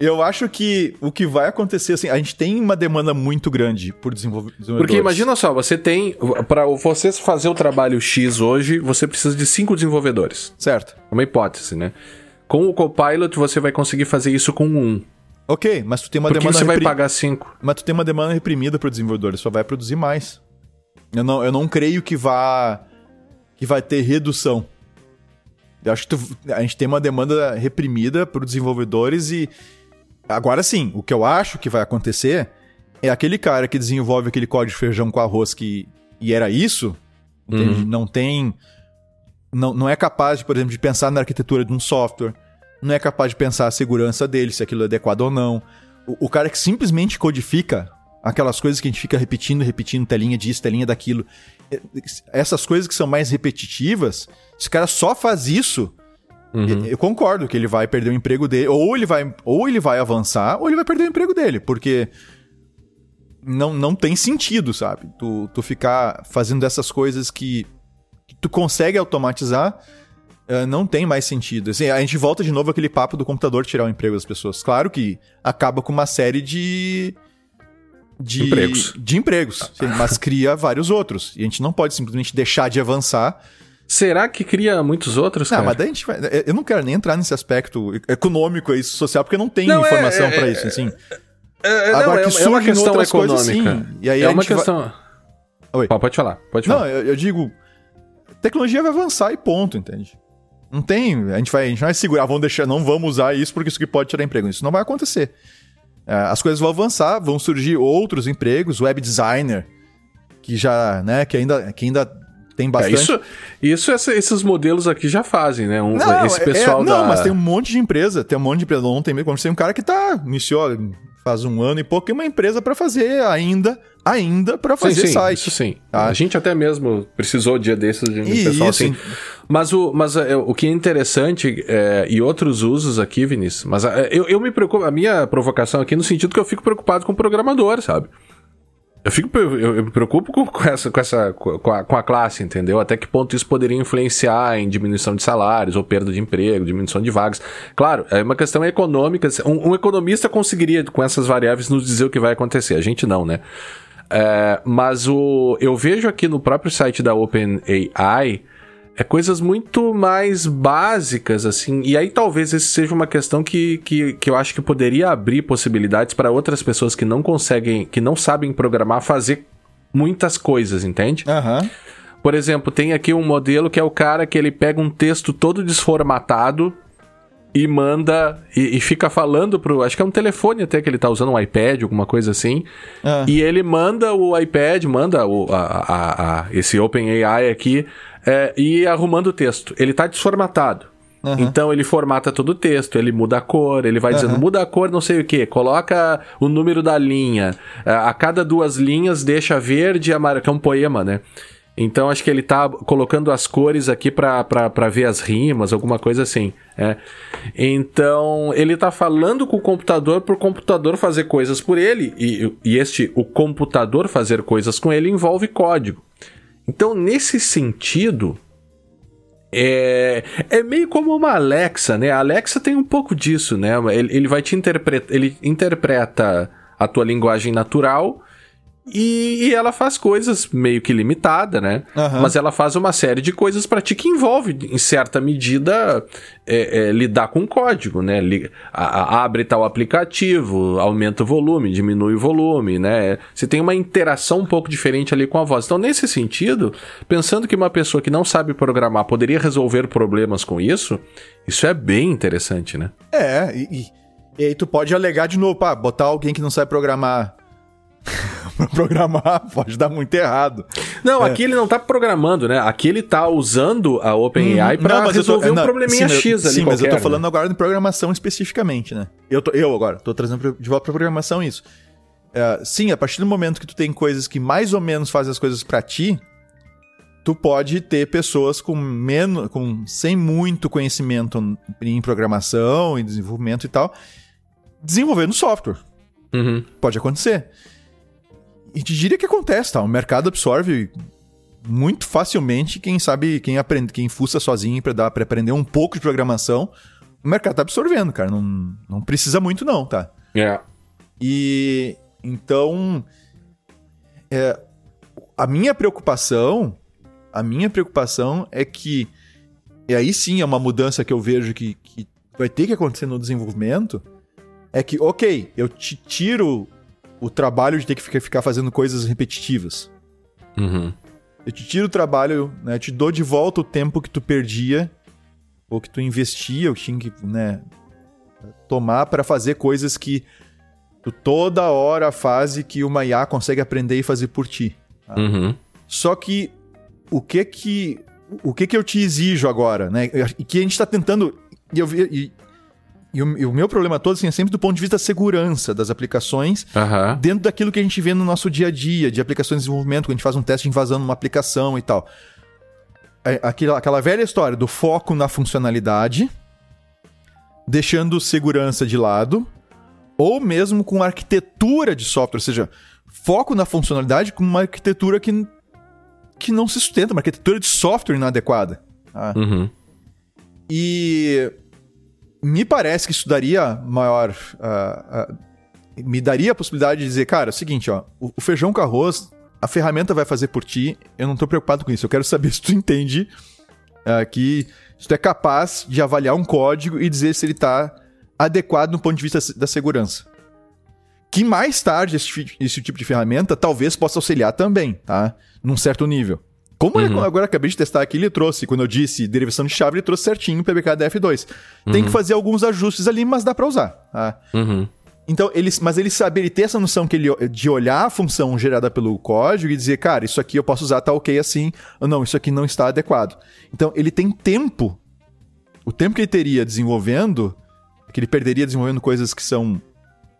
Speaker 3: Eu acho que o que vai acontecer, assim, a gente tem uma demanda muito grande por desenvolvedores.
Speaker 1: Porque imagina só, você tem. Para você fazer o trabalho X hoje, você precisa de cinco desenvolvedores.
Speaker 3: Certo.
Speaker 1: É uma hipótese, né? Com o Copilot, você vai conseguir fazer isso com um.
Speaker 3: Ok, mas tu tem uma
Speaker 1: Porque
Speaker 3: demanda.
Speaker 1: você vai pagar cinco.
Speaker 3: Mas tu tem uma demanda reprimida para o desenvolvedor, só vai produzir mais. Eu não, eu não creio que vá que vai ter redução. Eu acho que tu, a gente tem uma demanda reprimida para os desenvolvedores e agora sim, o que eu acho que vai acontecer é aquele cara que desenvolve aquele código de feijão com arroz que e era isso, uhum. não tem não, não é capaz, de, por exemplo, de pensar na arquitetura de um software, não é capaz de pensar a segurança dele, se aquilo é adequado ou não. O, o cara que simplesmente codifica aquelas coisas que a gente fica repetindo, repetindo, telinha disso, telinha daquilo. Essas coisas que são mais repetitivas, se o cara só faz isso, uhum. eu concordo que ele vai perder o emprego dele, ou ele vai, ou ele vai avançar, ou ele vai perder o emprego dele, porque não, não tem sentido, sabe? Tu, tu ficar fazendo essas coisas que, que tu consegue automatizar, uh, não tem mais sentido. Assim, a gente volta de novo aquele papo do computador tirar o emprego das pessoas. Claro que acaba com uma série de de empregos, de empregos mas cria vários outros. E a gente não pode simplesmente deixar de avançar.
Speaker 1: Será que cria muitos outros?
Speaker 3: Não, cara? mas daí a gente vai. Eu não quero nem entrar nesse aspecto econômico e social, porque não tem não, é, informação é, para é, isso, assim.
Speaker 1: É, Agora não, que é, é uma questão econômica. Coisas, sim. E aí é uma questão. Vai...
Speaker 3: Oi.
Speaker 1: Pode falar, pode falar.
Speaker 3: Não, eu, eu digo. tecnologia vai avançar e ponto, entende? Não tem. A gente vai, a gente vai segurar, vamos deixar, não vamos usar isso porque isso que pode tirar emprego. Isso não vai acontecer. É, as coisas vão avançar, vão surgir outros empregos, web designer, que já, né, que ainda, que ainda tem é, bastante.
Speaker 1: É, isso, isso esses modelos aqui já fazem, né? Um, não, esse é, pessoal
Speaker 3: é,
Speaker 1: da...
Speaker 3: Não, mas tem um monte de empresa, tem um monte de empresa. Ontem mesmo, tem um cara que tá, iniciou faz um ano e pouco, e uma empresa para fazer ainda, ainda para fazer
Speaker 1: sim, sim,
Speaker 3: site.
Speaker 1: Isso sim. Tá? A gente até mesmo precisou dia desses de um e pessoal isso, assim. Mas o, mas é, o que é interessante, é, e outros usos aqui, Vinícius, mas eu, eu me preocupo, a minha provocação aqui no sentido que eu fico preocupado com o programador, sabe? Eu, fico, eu, eu me preocupo com, com, essa, com, essa com a, com, a, classe, entendeu? Até que ponto isso poderia influenciar em diminuição de salários, ou perda de emprego, diminuição de vagas. Claro, é uma questão econômica. Um, um economista conseguiria, com essas variáveis, nos dizer o que vai acontecer. A gente não, né? É, mas o, eu vejo aqui no próprio site da OpenAI é coisas muito mais básicas, assim. E aí talvez esse seja uma questão que, que, que eu acho que poderia abrir possibilidades para outras pessoas que não conseguem, que não sabem programar, fazer muitas coisas, entende?
Speaker 3: Aham. Uhum.
Speaker 1: Por exemplo, tem aqui um modelo que é o cara que ele pega um texto todo desformatado e manda e, e, fica falando pro. Acho que é um telefone até que ele tá usando, um iPad, alguma coisa assim. Ah. E ele manda o iPad, manda o, a, a, a, esse OpenAI aqui é, e arrumando o texto. Ele tá desformatado. Uhum. Então ele formata todo o texto, ele muda a cor, ele vai uhum. dizendo muda a cor, não sei o que, coloca o número da linha, é, a cada duas linhas deixa verde e amarelo, que é um poema, né? Então acho que ele tá colocando as cores aqui para ver as rimas, alguma coisa assim. É. Então ele tá falando com o computador para o computador fazer coisas por ele, e, e este, o computador fazer coisas com ele envolve código. Então, nesse sentido, é, é meio como uma Alexa, né? A Alexa tem um pouco disso, né? Ele, ele vai te interpretar, ele interpreta a tua linguagem natural e, e, ela faz coisas meio que limitada, né? Uhum. Mas ela faz uma série de coisas para ti que envolve, em certa medida, é, é, lidar com código, né? A, a, abre tal aplicativo, aumenta o volume, diminui o volume, né? Você tem uma interação um pouco diferente ali com a voz. Então, nesse sentido, pensando que uma pessoa que não sabe programar poderia resolver problemas com isso, isso é bem interessante, né?
Speaker 3: É, e, e aí tu pode alegar de novo, pá, botar alguém que não sabe programar programar pode dar muito errado.
Speaker 1: Não, é. aqui ele não tá programando, né? Aqui ele tá usando a OpenAI hum, para resolver tô, um não, probleminha sim, X ali
Speaker 3: Sim,
Speaker 1: qualquer,
Speaker 3: mas eu tô né? falando agora de programação especificamente, né? Eu, tô, eu agora tô trazendo de volta pra programação isso. É, sim, a partir do momento que tu tem coisas que mais ou menos fazem as coisas para ti, tu pode ter pessoas com menos, com sem muito conhecimento em programação, em desenvolvimento e tal, desenvolvendo software.
Speaker 1: Uhum.
Speaker 3: Pode acontecer. E te diria que acontece, tá? O mercado absorve muito facilmente quem sabe, quem aprende, quem fuça sozinho para dar para aprender um pouco de programação. O mercado tá absorvendo, cara. Não, não precisa muito, não, tá?
Speaker 1: É.
Speaker 3: E então. É, a minha preocupação. A minha preocupação é que. E aí sim é uma mudança que eu vejo que, que vai ter que acontecer no desenvolvimento. É que, ok, eu te tiro o trabalho de ter que ficar fazendo coisas repetitivas.
Speaker 1: Uhum.
Speaker 3: Eu te tiro o trabalho, né? te dou de volta o tempo que tu perdia, ou que tu investia, ou que tinha que né, tomar para fazer coisas que tu toda hora faz e que uma IA consegue aprender e fazer por ti.
Speaker 1: Tá? Uhum.
Speaker 3: Só que o que que o que que eu te exijo agora, né? E que a gente está tentando e eu e, e o, e o, meu problema todo assim, é sempre do ponto de vista da segurança das aplicações,
Speaker 1: uhum.
Speaker 3: dentro daquilo que a gente vê no nosso dia a dia, de aplicações de desenvolvimento, quando a gente faz um teste de invasão numa aplicação e tal. É, aquela, aquela velha história do foco na funcionalidade, deixando segurança de lado, ou mesmo com arquitetura de software, ou seja, foco na funcionalidade com uma arquitetura que, que não se sustenta, uma arquitetura de software inadequada.
Speaker 1: Tá? Uhum.
Speaker 3: E me parece que isso daria maior. Uh, uh, me daria a possibilidade de dizer, cara, é o seguinte, ó, o, o, feijão com arroz, a ferramenta vai fazer por ti, eu não tô preocupado com isso. Eu quero saber se tu entende uh, que se tu é capaz de avaliar um código e dizer se ele tá adequado no ponto de vista da segurança. Que mais tarde esse, esse tipo de ferramenta talvez possa auxiliar também, tá? Num certo nível. Como uhum. agora acabei de testar aqui, ele trouxe, quando eu disse derivação de chave, ele trouxe certinho o PBK DF2. Uhum. Tem que fazer alguns ajustes ali, mas dá para usar. Tá? Uhum. Então, ele, mas ele sabe, ele tem essa noção que ele, de olhar a função gerada pelo código e dizer, cara, isso aqui eu posso usar, tá ok assim, ou não, isso aqui não está adequado. Então, ele tem tempo, o tempo que ele teria desenvolvendo, que ele perderia desenvolvendo coisas que são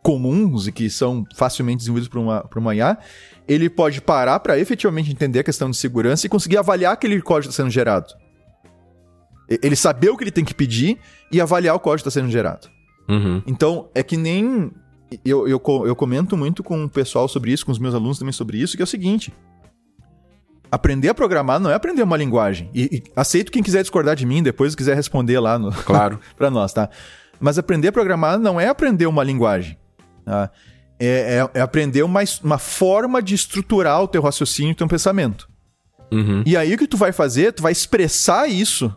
Speaker 3: comuns e que são facilmente desenvolvidos por uma, por uma IA, ele pode parar para efetivamente entender a questão de segurança e conseguir avaliar aquele código que está sendo gerado. Ele saber o que ele tem que pedir e avaliar o código que está sendo gerado. Uhum. Então, é que nem. Eu, eu, eu comento muito com o pessoal sobre isso, com os meus alunos também sobre isso, que é o seguinte. Aprender a programar não é aprender uma linguagem. E, e aceito quem quiser discordar de mim, depois quiser responder lá no,
Speaker 1: claro.
Speaker 3: para nós, tá? Mas aprender a programar não é aprender uma linguagem. Tá? É, é, é aprender uma, uma forma de estruturar o teu raciocínio e o teu pensamento. Uhum. E aí o que tu vai fazer? Tu vai expressar isso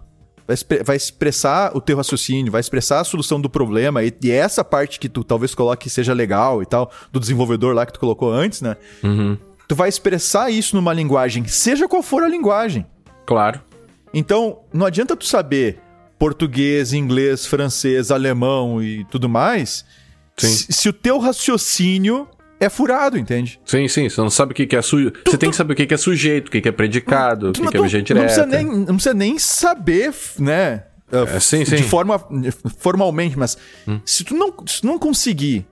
Speaker 3: vai, vai, expressar o teu raciocínio, vai expressar a solução do problema, e, e, essa parte que tu talvez coloque seja legal e tal, do desenvolvedor lá que tu colocou antes, né? Uhum. Tu vai expressar isso numa linguagem, seja qual for a linguagem.
Speaker 1: Claro.
Speaker 3: Então, não adianta tu saber português, inglês, francês, alemão e tudo mais se, se o teu raciocínio é furado, entende?
Speaker 1: Sim, sim. Você não sabe o que, é sujeito. Você tu, tem que saber o que, é sujeito, o que, é predicado, o que, que é objeto direto.
Speaker 3: Não precisa, nem, não precisa nem saber, né?
Speaker 1: É, sim, sim.
Speaker 3: De forma formalmente, mas hum. se, tu não, se tu não conseguir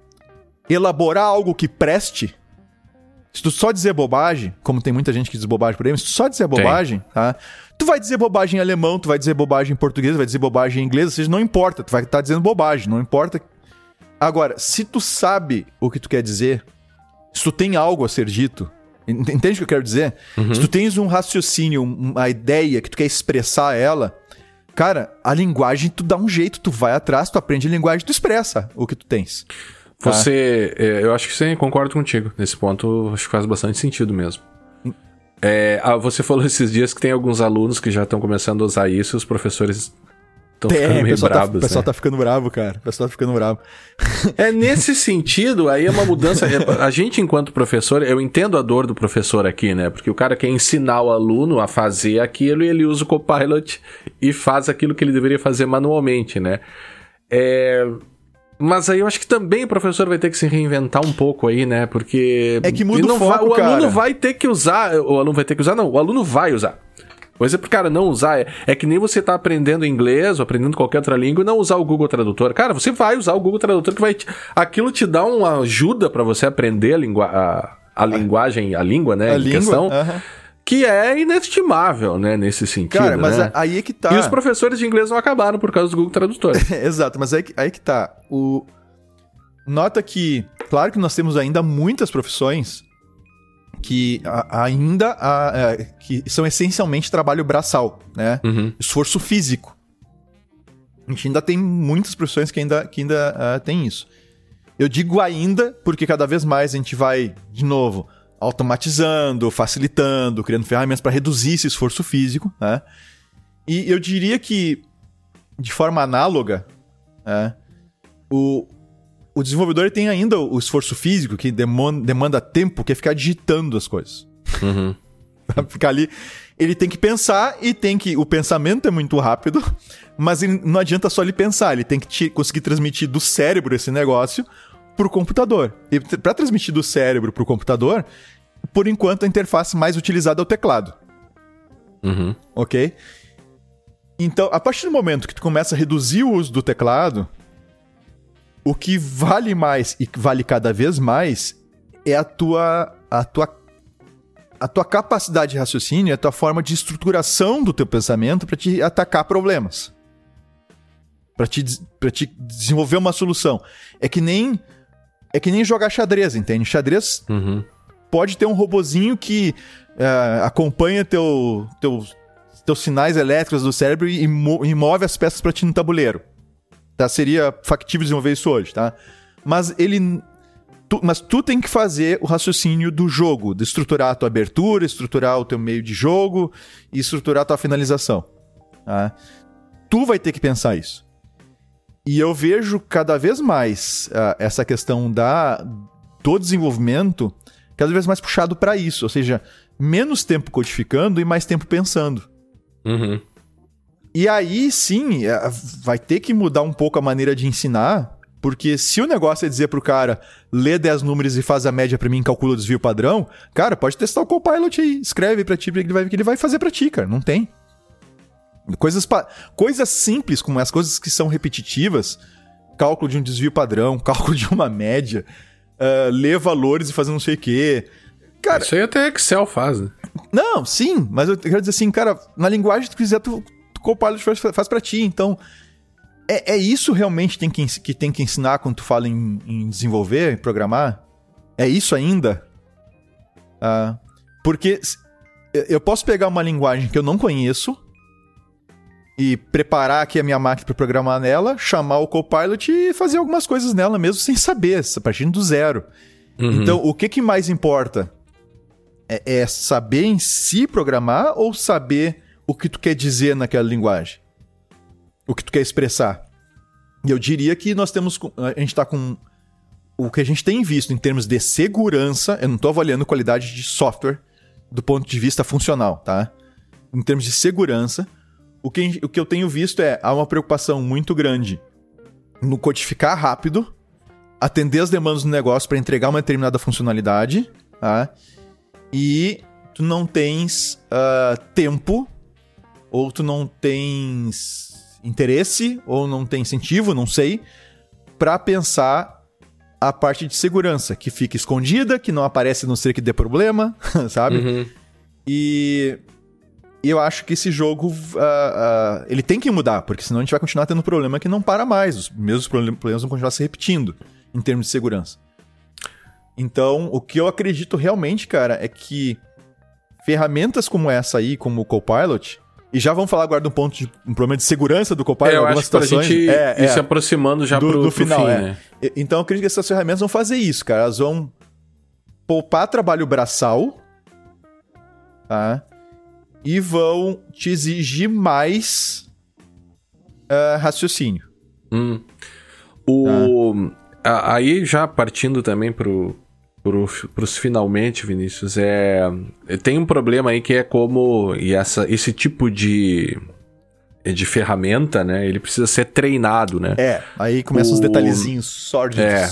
Speaker 3: elaborar algo que preste, se tu só dizer bobagem, como tem muita gente que diz bobagem por aí, mas se tu só dizer bobagem, tá? Tu vai dizer bobagem em alemão, tu vai dizer bobagem em português, vai dizer bobagem em inglês, ou seja, não importa, tu vai estar tá dizendo bobagem, não importa Agora, se tu sabe o que tu quer dizer, se tu tem algo a ser dito, entende o que eu quero dizer? Uhum. Se tu tens um raciocínio, uma ideia que tu quer expressar ela, cara, a linguagem tu dá um jeito, tu vai atrás, tu aprende a linguagem, tu expressa o que tu tens.
Speaker 1: Tá? Você, é, eu acho que sim, concordo contigo. Nesse ponto, acho que faz bastante sentido mesmo. Hum. É, ah, você falou esses dias que tem alguns alunos que já estão começando a usar isso e os professores
Speaker 3: Estão ficando meio pessoal bravos, tá, O pessoal né? tá ficando bravo, cara. O pessoal tá ficando bravo.
Speaker 1: É nesse sentido, aí é uma mudança. É, a gente, enquanto professor, eu entendo a dor do professor aqui, né? Porque o cara quer ensinar o aluno a fazer aquilo e ele usa o Copilot e faz aquilo que ele deveria fazer manualmente, né? É, mas aí eu acho que também o professor vai ter que se reinventar um pouco aí, né? Porque.
Speaker 3: É que muda o foco, vai,
Speaker 1: O
Speaker 3: cara.
Speaker 1: aluno vai ter que usar. O aluno vai ter que usar, não. O aluno vai usar. Coisa pro cara não usar. É, é que nem você tá aprendendo inglês ou aprendendo qualquer outra língua e não usar o Google Tradutor. Cara, você vai usar o Google Tradutor que vai. Te, aquilo te dá uma ajuda para você aprender a, a, a linguagem, a língua, né?
Speaker 3: A língua, questão.
Speaker 1: Que é inestimável, né, nesse sentido. Cara,
Speaker 3: mas
Speaker 1: né?
Speaker 3: aí é que tá.
Speaker 1: E os professores de inglês não acabaram por causa do Google Tradutor.
Speaker 3: Exato, mas aí, aí que tá. O... Nota que, claro que nós temos ainda muitas profissões que a, ainda a, é, que são essencialmente trabalho braçal, né? Uhum. Esforço físico. A gente ainda tem muitas profissões que ainda, que ainda uh, tem isso. Eu digo ainda porque cada vez mais a gente vai, de novo, automatizando, facilitando, criando ferramentas para reduzir esse esforço físico, né? E eu diria que, de forma análoga, né, o, o desenvolvedor tem ainda o esforço físico que demanda, tempo, que é ficar digitando as coisas. Uhum. ficar ali. Ele tem que pensar e tem que. O pensamento é muito rápido, mas não adianta só ele pensar, ele tem que te, conseguir transmitir do cérebro esse negócio pro computador. E para transmitir do cérebro pro computador, por enquanto a interface mais utilizada é o teclado. Uhum. Ok? Então, a partir do momento que tu começa a reduzir o uso do teclado, o que vale mais e vale cada vez mais é a tua, a tua, a tua capacidade de raciocínio, a tua forma de estruturação do teu pensamento para te atacar problemas. Para te, pra te desenvolver uma solução. É que nem é que nem jogar xadrez, entende? Xadrez uhum. pode ter um robozinho que uh, acompanha teu, teu, teus sinais elétricos do cérebro e, e move as peças para ti no tabuleiro. Tá? Seria factível desenvolver isso hoje, tá? Mas ele. Tu, mas tu tem que fazer o raciocínio do jogo, de estruturar a tua abertura, estruturar o teu meio de jogo e estruturar a tua finalização. Tá? Tu vai ter que pensar isso. E eu vejo cada vez mais uh, essa questão da, do desenvolvimento cada vez mais puxado para isso, ou seja, menos tempo codificando e mais tempo pensando.
Speaker 1: Uhum.
Speaker 3: E aí sim, é, vai ter que mudar um pouco a maneira de ensinar, porque se o negócio é dizer pro cara, lê 10 números e faz a média para mim, calcula o desvio padrão, cara, pode testar o Copilot aí, escreve pra ti, que ele vai, que ele vai fazer pra ti, cara, não tem. Coisas, pa... coisas simples, como as coisas que são repetitivas, cálculo de um desvio padrão, cálculo de uma média, uh, ler valores e fazer não sei o quê.
Speaker 1: Cara, Isso aí até Excel faz, né?
Speaker 3: Não, sim, mas eu quero dizer assim, cara, na linguagem que tu quiser, tu Copilot faz, faz pra ti. Então, é, é isso realmente tem que, que tem que ensinar quando tu fala em, em desenvolver, em programar? É isso ainda? Uh, porque eu posso pegar uma linguagem que eu não conheço e preparar aqui a minha máquina para programar nela, chamar o Copilot e fazer algumas coisas nela mesmo sem saber, partindo do zero. Uhum. Então, o que, que mais importa? É, é, saber em si programar ou saber o que tu quer dizer naquela linguagem? O que tu quer expressar? E eu diria que nós temos. A gente está com. O que a gente tem visto em termos de segurança, eu não estou avaliando qualidade de software do ponto de vista funcional, tá? Em termos de segurança, o que, o que eu tenho visto é há uma preocupação muito grande no codificar rápido, atender as demandas do negócio para entregar uma determinada funcionalidade, tá? E tu não tens uh, tempo, ou tu não tens interesse, ou não tem incentivo, não sei, para pensar a parte de segurança, que fica escondida, que não aparece não ser que dê problema, sabe? Uhum. E e eu acho que esse jogo, uh, uh, ele tem que mudar, porque senão a gente vai continuar tendo problema que não para mais. Os mesmos problemas vão continuar se repetindo em termos de segurança. Então, o que eu acredito realmente, cara, é que ferramentas como essa aí, como o Copilot, e já vamos falar agora de um ponto de um problema de segurança do Copilot
Speaker 1: é, eu algumas acho situações. Que pra gente é, ir é, se aproximando já do, pro, do final, pro fim, é. né?
Speaker 3: Então eu acredito que essas ferramentas vão fazer isso, cara. Elas vão poupar trabalho braçal, tá? e vão te exigir mais uh, raciocínio.
Speaker 1: Hum. O... Ah. Aí já partindo também pro, pro, pros finalmente, Vinícius, é tem um problema aí que é como e essa, esse tipo de de ferramenta, né? Ele precisa ser treinado, né?
Speaker 3: É, aí começam o... os detalhezinhos sórdidos. É.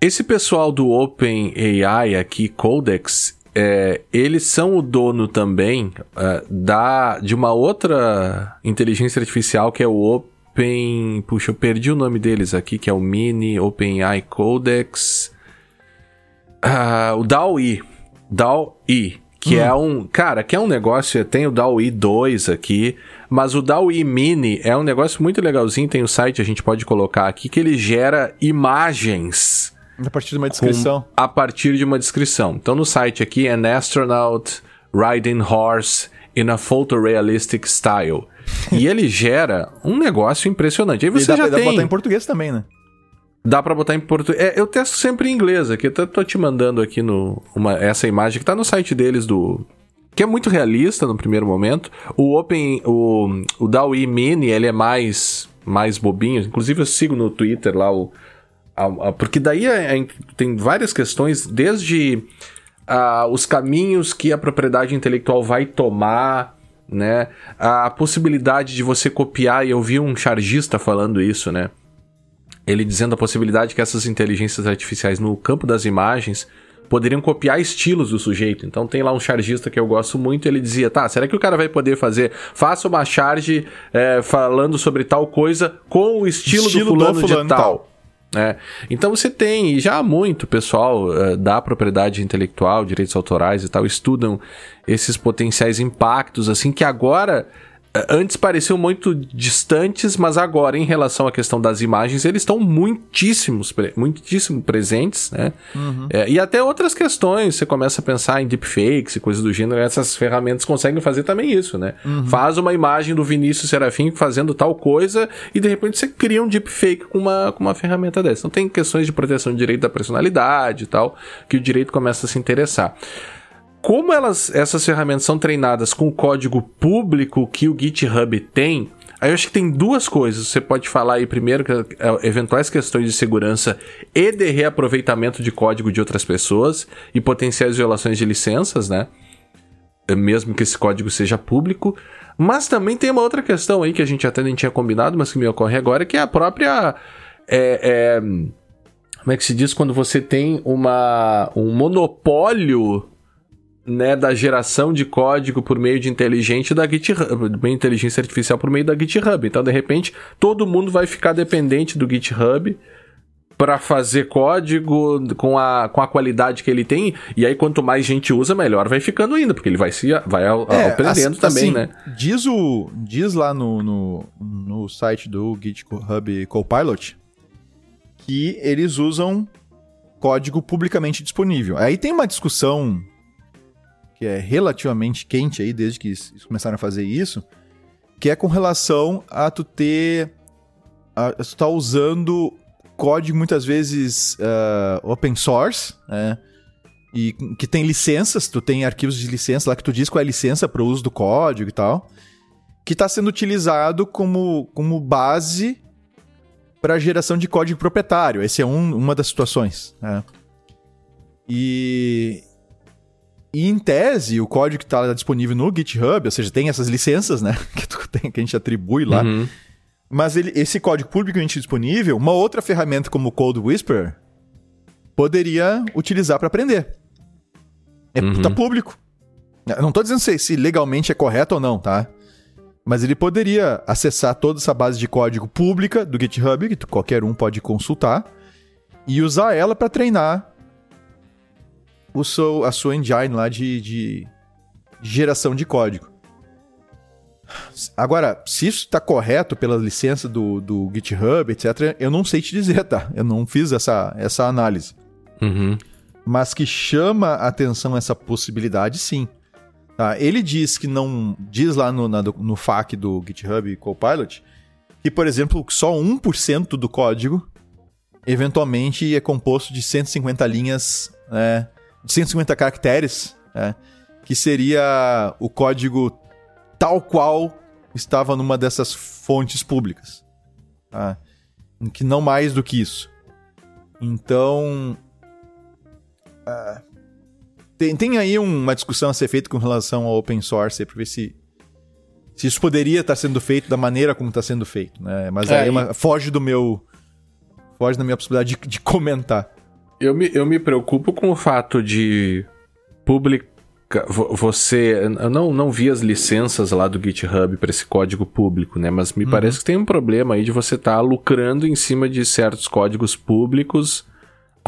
Speaker 1: Esse pessoal do Open AI aqui, Codex, é, eles são o dono também é, da, de uma outra inteligência artificial que é o Open. Puxa, eu perdi o nome deles aqui, que é o Mini OpenAI Codex. Uh, o DAO-E. DAO-E. Que hum. é um. Cara, que é um negócio. Tem o DAO-E 2 aqui. Mas o DAO-E Mini é um negócio muito legalzinho. Tem o um site, a gente pode colocar aqui, que ele gera imagens
Speaker 3: a partir de uma descrição.
Speaker 1: a partir de uma descrição. Então no site aqui, An Astronaut Riding Horse in a Photorealistic Style. e ele gera um negócio impressionante. Aí você e dá, já
Speaker 3: dá
Speaker 1: tem...
Speaker 3: botar em português também, né?
Speaker 1: Dá pra botar em português. É, eu testo sempre em inglês aqui. Eu tô, te mandando aqui no, uma, essa imagem que tá no site deles do. Que é muito realista no primeiro momento. O Open. O, o DAWI Mini, ele é mais, mais bobinho. Inclusive eu sigo no Twitter lá o porque daí é, é, tem várias questões, desde uh, os caminhos que a propriedade intelectual vai tomar, né? A possibilidade de você copiar, e eu vi um chargista falando isso, né? Ele dizendo a possibilidade que essas inteligências artificiais no campo das imagens poderiam copiar estilos do sujeito. Então tem lá um chargista que eu gosto muito, ele dizia, tá, será que o cara vai poder fazer, faça uma charge é, falando sobre tal coisa com o estilo, estilo do fulano, do fulano de tal. tal. É. Então você tem, e já há muito pessoal uh, da propriedade intelectual, direitos autorais e tal, estudam esses potenciais impactos, assim, que agora antes pareciam muito distantes, mas agora, em relação à questão das imagens, eles estão muitíssimos, muitíssimo presentes, né? Uhum. É, e até outras questões, você começa a pensar em deepfakes e coisas do gênero, essas ferramentas conseguem fazer também isso, né? Uhum. Faz uma imagem do Vinícius Serafim fazendo tal coisa e de repente você cria um deepfake com uma, com uma ferramenta dessa. Então tem questões de proteção de direito da personalidade e tal, que o direito começa a se interessar como elas, essas ferramentas são treinadas com o código público que o GitHub tem, Aí eu acho que tem duas coisas. Você pode falar aí primeiro que é, eventuais questões de segurança e de reaproveitamento de código de outras pessoas e potenciais violações de licenças, né? Mesmo que esse código seja público. Mas também tem uma outra questão aí que a gente até nem tinha combinado, mas que me ocorre agora, que é a própria. É, é, como é que se diz quando você tem uma, um monopólio né, da geração de código por meio de inteligente da GitHub, inteligência artificial por meio da GitHub. Então, de repente, todo mundo vai ficar dependente do GitHub para fazer código com a, com a qualidade que ele tem. E aí, quanto mais gente usa, melhor vai ficando ainda, porque ele vai se vai é, aprendendo assim, também, né?
Speaker 3: Diz, o, diz lá no, no, no site do GitHub Copilot que eles usam código publicamente disponível. Aí tem uma discussão que é relativamente quente aí, desde que eles começaram a fazer isso, que é com relação a tu ter. A, tu tá usando código muitas vezes uh, open source, né? E que tem licenças, tu tem arquivos de licença lá que tu diz qual é a licença para o uso do código e tal, que está sendo utilizado como, como base para geração de código proprietário. Essa é um, uma das situações. Né? E, e em tese, o código que está disponível no GitHub, ou seja, tem essas licenças, né? Que, tem, que a gente atribui lá. Uhum. Mas ele, esse código publicamente disponível, uma outra ferramenta como o Code Whisperer poderia utilizar para aprender. É uhum. tá público. Eu não estou dizendo se, se legalmente é correto ou não, tá? Mas ele poderia acessar toda essa base de código pública do GitHub, que qualquer um pode consultar, e usar ela para treinar o seu, a sua engine lá de, de geração de código. Agora, se isso está correto pela licença do, do GitHub, etc., eu não sei te dizer, tá? Eu não fiz essa, essa análise.
Speaker 1: Uhum.
Speaker 3: Mas que chama a atenção essa possibilidade, sim. Tá? Ele diz que não. Diz lá no, na, no FAQ do GitHub Copilot que, por exemplo, só 1% do código eventualmente é composto de 150 linhas né, 150 caracteres, né, que seria o código tal qual estava numa dessas fontes públicas. Tá? Que não mais do que isso. Então. Uh, tem, tem aí uma discussão a ser feita com relação ao open source para ver se, se isso poderia estar sendo feito da maneira como está sendo feito. Né? Mas é, aí é uma, foge do meu. Foge da minha possibilidade de, de comentar.
Speaker 1: Eu me, eu me preocupo com o fato de publicar. Você. Eu não, não vi as licenças lá do GitHub para esse código público, né? Mas me uhum. parece que tem um problema aí de você estar tá lucrando em cima de certos códigos públicos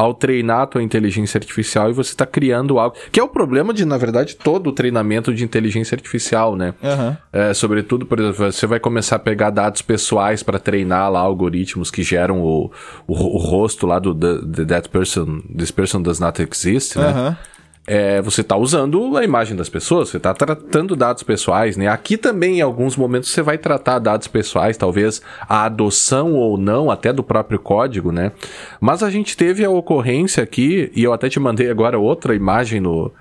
Speaker 1: ao treinar a tua inteligência artificial e você está criando algo. Que é o problema de, na verdade, todo o treinamento de inteligência artificial, né?
Speaker 3: Uhum.
Speaker 1: É, sobretudo, por exemplo, você vai começar a pegar dados pessoais para treinar lá algoritmos que geram o, o, o rosto lá do the, the, That Person, This Person Does Not Exist, né? Uhum é, você está usando a imagem das pessoas, você está tratando dados pessoais, né? Aqui também, em alguns momentos, você vai tratar dados pessoais, talvez a adoção ou não, até do próprio código, né? Mas a gente teve a ocorrência aqui, e eu até te mandei agora outra imagem no,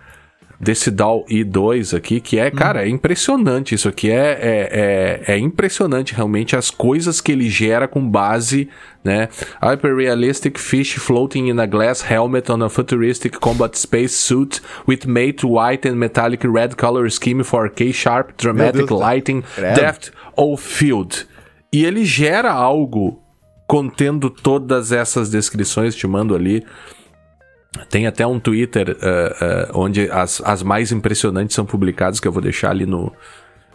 Speaker 1: desse DAW i2 aqui, que é, cara, é impressionante isso aqui. É, é, é, é, impressionante realmente as coisas que ele gera com base, né? Hyper realistic fish floating in a glass helmet on a futuristic combat space suit with mate white and metallic red color scheme for K sharp dramatic lighting, depth of field. E ele gera algo contendo todas essas descrições, te mando ali. Tem até um Twitter uh, uh, onde as, as mais impressionantes são publicadas, que eu vou deixar ali no,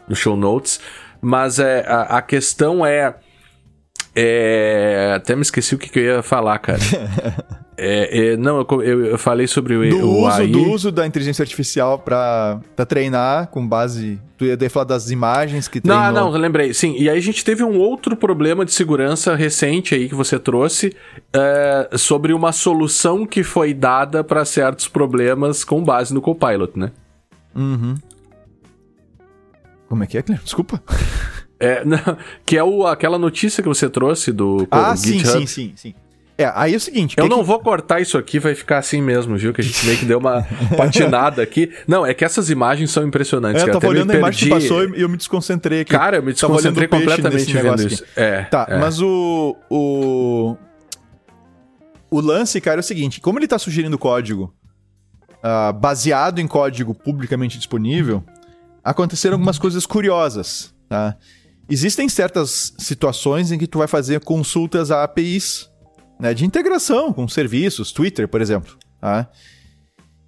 Speaker 1: no show notes. Mas é, a, a questão é, é. Até me esqueci o que, que eu ia falar, cara. É, é, não, eu, eu, falei sobre o,
Speaker 3: do
Speaker 1: o
Speaker 3: uso, AI. Do uso da inteligência artificial para treinar com base... Tu ia falar das imagens que
Speaker 1: treinou... Não, não, lembrei. Sim, e aí a gente teve um outro problema de segurança recente aí que você trouxe é, sobre uma solução que foi dada para certos problemas com base no Copilot, né?
Speaker 3: Uhum. Como é que é, Cleber? Desculpa.
Speaker 1: É, não, que é o, aquela notícia que você trouxe do
Speaker 3: ah, sim, sim, sim, sim. É, aí é o seguinte.
Speaker 1: Eu não que... vou cortar isso aqui, vai ficar assim mesmo, viu? Que a gente meio que deu uma patinada aqui. Não, é que essas imagens são impressionantes.
Speaker 3: É, eu tava olhando a imagem que passou e eu me desconcentrei aqui.
Speaker 1: Cara, eu me desconcentrei completamente vendo isso.
Speaker 3: É. Tá,
Speaker 1: é.
Speaker 3: mas o. O. O lance, cara, é o seguinte: como ele tá sugerindo código uh, baseado em código publicamente disponível, aconteceram algumas coisas curiosas, tá? Existem certas situações em que tu vai fazer consultas a APIs né, de integração com serviços, Twitter, por exemplo. Tá?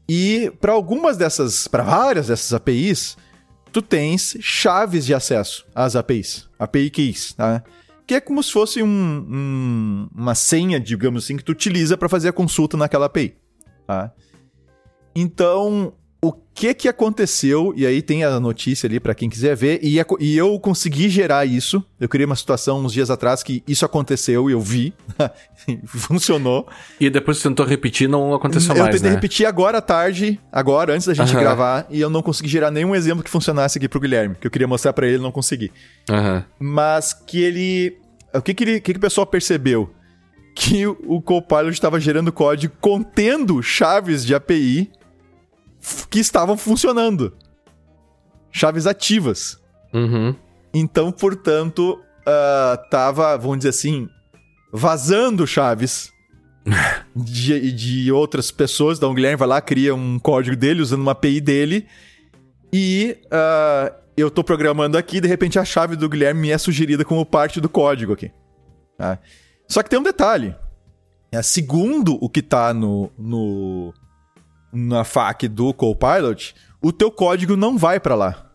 Speaker 3: E para algumas dessas, para várias dessas APIs, tu tens chaves de acesso às APIs, API keys, tá? que é como se fosse um, um, uma senha, digamos assim, que tu utiliza para fazer a consulta naquela API. Tá? Então, o que que aconteceu, e aí tem a notícia ali para quem quiser ver, e, e, eu consegui gerar isso. Eu criei uma situação uns dias atrás que isso aconteceu e eu vi, funcionou.
Speaker 1: E depois você tentou repetir, não aconteceu
Speaker 3: eu
Speaker 1: mais,
Speaker 3: Eu tentei
Speaker 1: né?
Speaker 3: repetir agora à tarde, agora, antes da gente uhum. gravar, e eu não consegui gerar nenhum exemplo que funcionasse aqui pro Guilherme, que eu queria mostrar para ele, não consegui.
Speaker 1: Uhum.
Speaker 3: Mas que ele... O que que, ele, que que o pessoal percebeu? Que o Copilot estava gerando código contendo chaves de API que estavam funcionando. Chaves ativas.
Speaker 1: Uhum.
Speaker 3: Então, portanto, uh, tava, vamos dizer assim, vazando chaves de, de outras pessoas. Então, o Guilherme vai lá, cria um código dele usando uma API dele. E uh, eu tô programando aqui, de repente a chave do Guilherme me é sugerida como parte do código aqui. Tá? Só que tem um detalhe. É, segundo o que tá no, no, na FAQ do Copilot, o teu código não vai para lá.